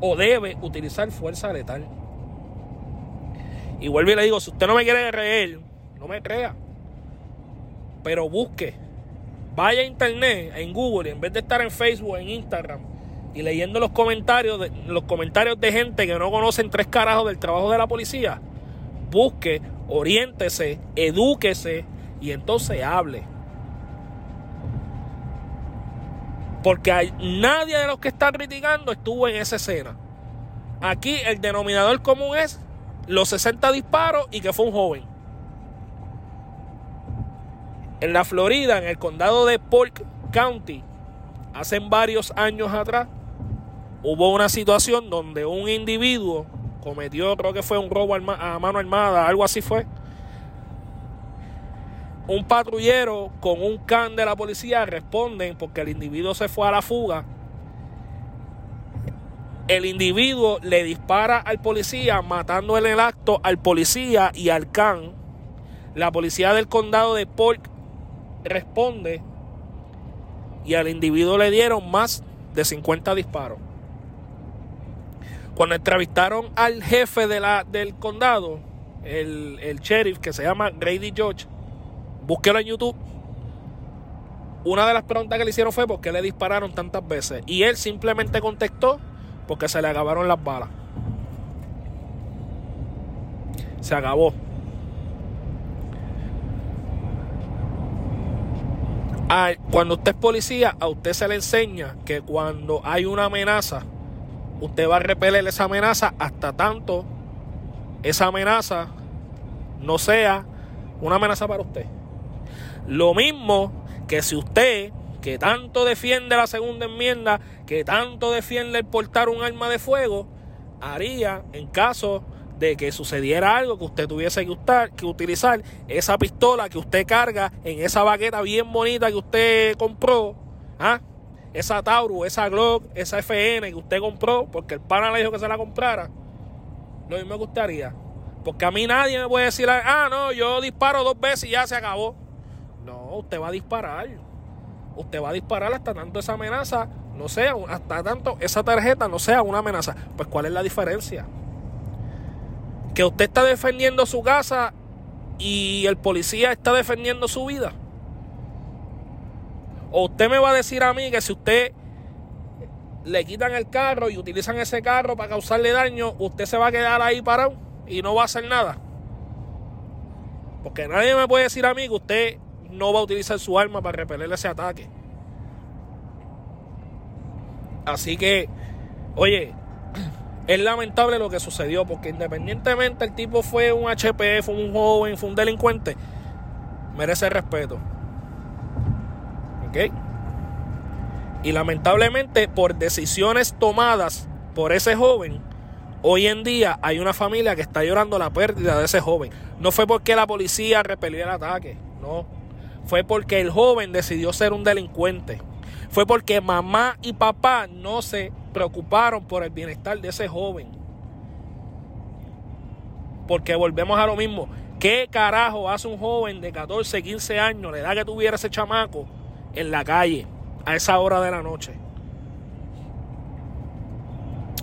O debe utilizar fuerza letal. Y vuelvo y le digo, si usted no me quiere creer, no me crea. Pero busque Vaya a internet, en Google, en vez de estar en Facebook, en Instagram y leyendo los comentarios de, los comentarios de gente que no conocen tres carajos del trabajo de la policía, busque, oriéntese, edúquese y entonces hable. Porque nadie de los que están criticando estuvo en esa escena. Aquí el denominador común es los 60 disparos y que fue un joven. En la Florida, en el condado de Polk County, hace varios años atrás, hubo una situación donde un individuo cometió, creo que fue un robo a mano armada, algo así fue. Un patrullero con un can de la policía responden porque el individuo se fue a la fuga. El individuo le dispara al policía, matando en el acto al policía y al can. La policía del condado de Polk responde y al individuo le dieron más de 50 disparos. Cuando entrevistaron al jefe de la, del condado, el, el sheriff que se llama Grady George, búsquelo en YouTube. Una de las preguntas que le hicieron fue por qué le dispararon tantas veces. Y él simplemente contestó porque se le acabaron las balas. Se acabó. Cuando usted es policía, a usted se le enseña que cuando hay una amenaza, usted va a repeler esa amenaza hasta tanto esa amenaza no sea una amenaza para usted. Lo mismo que si usted, que tanto defiende la segunda enmienda, que tanto defiende el portar un arma de fuego, haría en caso de que sucediera algo que usted tuviese que, que utilizar esa pistola que usted carga en esa baqueta bien bonita que usted compró, ¿ah? esa Taurus, esa Glock, esa FN que usted compró porque el pana le dijo que se la comprara, lo mismo me gustaría. Porque a mí nadie me puede decir, ah, no, yo disparo dos veces y ya se acabó. No, usted va a disparar. Usted va a disparar hasta tanto esa amenaza no sea, hasta tanto esa tarjeta no sea una amenaza. Pues ¿cuál es la diferencia? Que usted está defendiendo su casa y el policía está defendiendo su vida. O usted me va a decir a mí que si usted le quitan el carro y utilizan ese carro para causarle daño, usted se va a quedar ahí parado y no va a hacer nada. Porque nadie me puede decir a mí que usted no va a utilizar su arma para repeler ese ataque. Así que, oye, es lamentable lo que sucedió, porque independientemente el tipo fue un HP, fue un joven, fue un delincuente, merece respeto. ¿Ok? Y lamentablemente por decisiones tomadas por ese joven, hoy en día hay una familia que está llorando la pérdida de ese joven. No fue porque la policía repelió el ataque, no. Fue porque el joven decidió ser un delincuente. Fue porque mamá y papá no se preocuparon por el bienestar de ese joven. Porque volvemos a lo mismo. ¿Qué carajo hace un joven de 14, 15 años, la edad que tuviera ese chamaco, en la calle? a esa hora de la noche.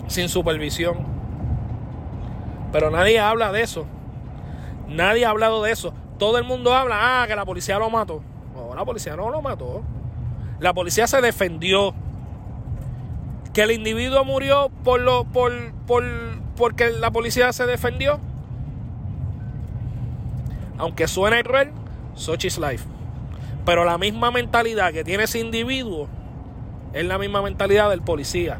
Sin supervisión. Pero nadie habla de eso. Nadie ha hablado de eso. Todo el mundo habla, ah, que la policía lo mató. No, la policía no lo mató. La policía se defendió. Que el individuo murió por lo, por, por, porque la policía se defendió. Aunque suene cruel, Sochi's life. Pero la misma mentalidad que tiene ese individuo es la misma mentalidad del policía.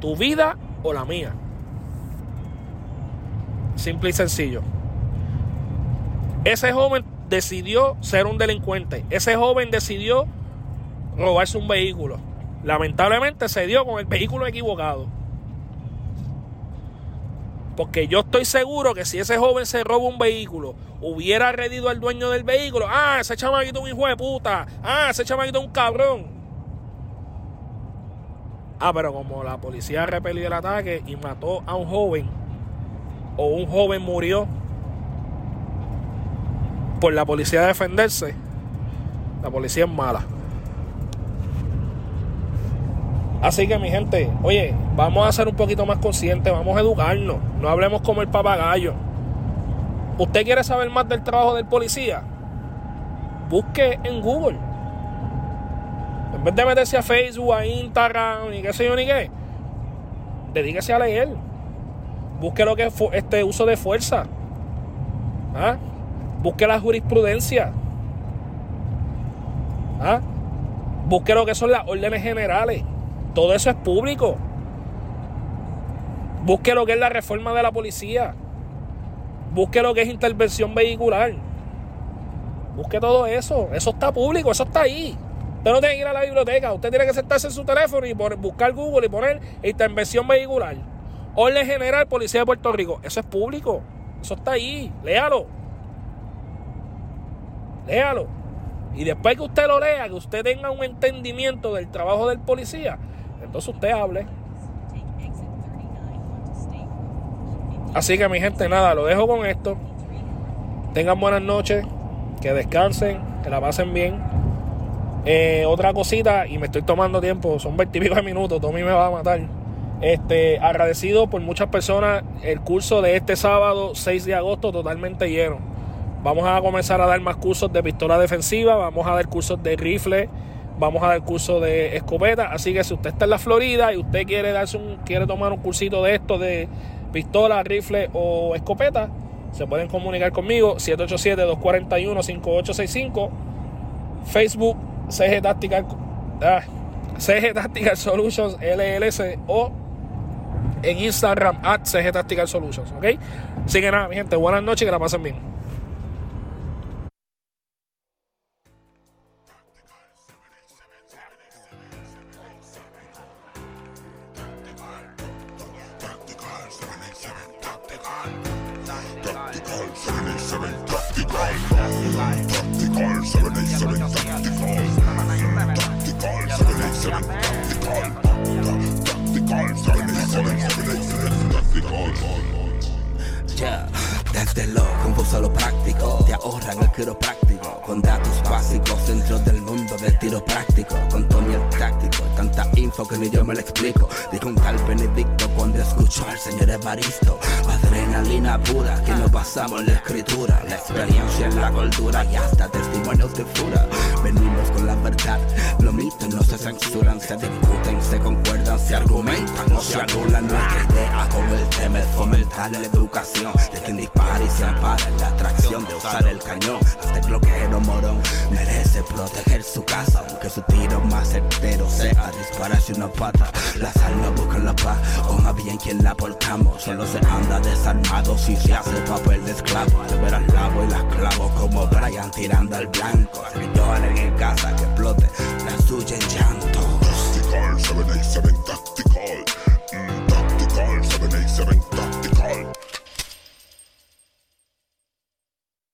Tu vida o la mía. Simple y sencillo. Ese joven decidió ser un delincuente. Ese joven decidió robarse un vehículo. Lamentablemente se dio con el vehículo equivocado. Porque yo estoy seguro que si ese joven se roba un vehículo, hubiera agredido al dueño del vehículo. Ah, ese chamaquito es un hijo de puta. Ah, ese chamaquito es un cabrón. Ah, pero como la policía repelió el ataque y mató a un joven, o un joven murió por la policía defenderse, la policía es mala. Así que mi gente, oye, vamos a ser un poquito más conscientes, vamos a educarnos, no hablemos como el papagayo. ¿Usted quiere saber más del trabajo del policía? Busque en Google. En vez de meterse a Facebook, a Instagram, ni qué sé yo ni qué, dedíquese a leer. Busque lo que es este uso de fuerza. ¿Ah? Busque la jurisprudencia. ¿Ah? Busque lo que son las órdenes generales. Todo eso es público. Busque lo que es la reforma de la policía. Busque lo que es intervención vehicular. Busque todo eso. Eso está público, eso está ahí. Usted no tiene que ir a la biblioteca. Usted tiene que sentarse en su teléfono y buscar Google y poner intervención vehicular. Orden General Policía de Puerto Rico. Eso es público. Eso está ahí. Léalo. Léalo. Y después que usted lo lea, que usted tenga un entendimiento del trabajo del policía, entonces usted hable. Así que mi gente, nada, lo dejo con esto. Tengan buenas noches, que descansen, que la pasen bien. Eh, otra cosita, y me estoy tomando tiempo, son 20 de minutos, Tommy me va a matar. Este, agradecido por muchas personas, el curso de este sábado 6 de agosto totalmente lleno. Vamos a comenzar a dar más cursos de pistola defensiva, vamos a dar cursos de rifle, vamos a dar curso de escopeta. Así que si usted está en la Florida y usted quiere darse un, quiere tomar un cursito de esto de pistola, rifle o escopeta, se pueden comunicar conmigo 787-241-5865 Facebook CG Tactical ah, CG Tactical Solutions LLC o en Instagram at CG Tactical Solutions ok así que nada mi gente buenas noches y que la pasen bien con datos básicos dentro del mundo del tiro práctico, con Tommy el táctico, tanta info que ni yo me lo explico. Dijo un tal Benedicto cuando escuchó al señor Evaristo. Adrenalina pura que no pasamos la escritura, la experiencia en la cultura y hasta testimonios de fura. Venimos con la verdad, los no se censuran, se discuten, se concuerdan, se argumentan, no se anulan. Nuestra idea con el tema es fomentar la educación de quien dispara y se ampara en la atracción de usar el cañón. Hasta el bloqueo morón merece proteger su casa, aunque su tiro más certero sea dispararse una pata. Las almas buscan la paz, o más bien quien la portamos. Solo se anda desarmado si se hace papel de esclavo. Al ver al lavo y las clavo como Brian tirando al blanco. Lloren en casa, que explote suya en llanto. Tactical 787 Tactical. Mm, tactical 787 Tactical.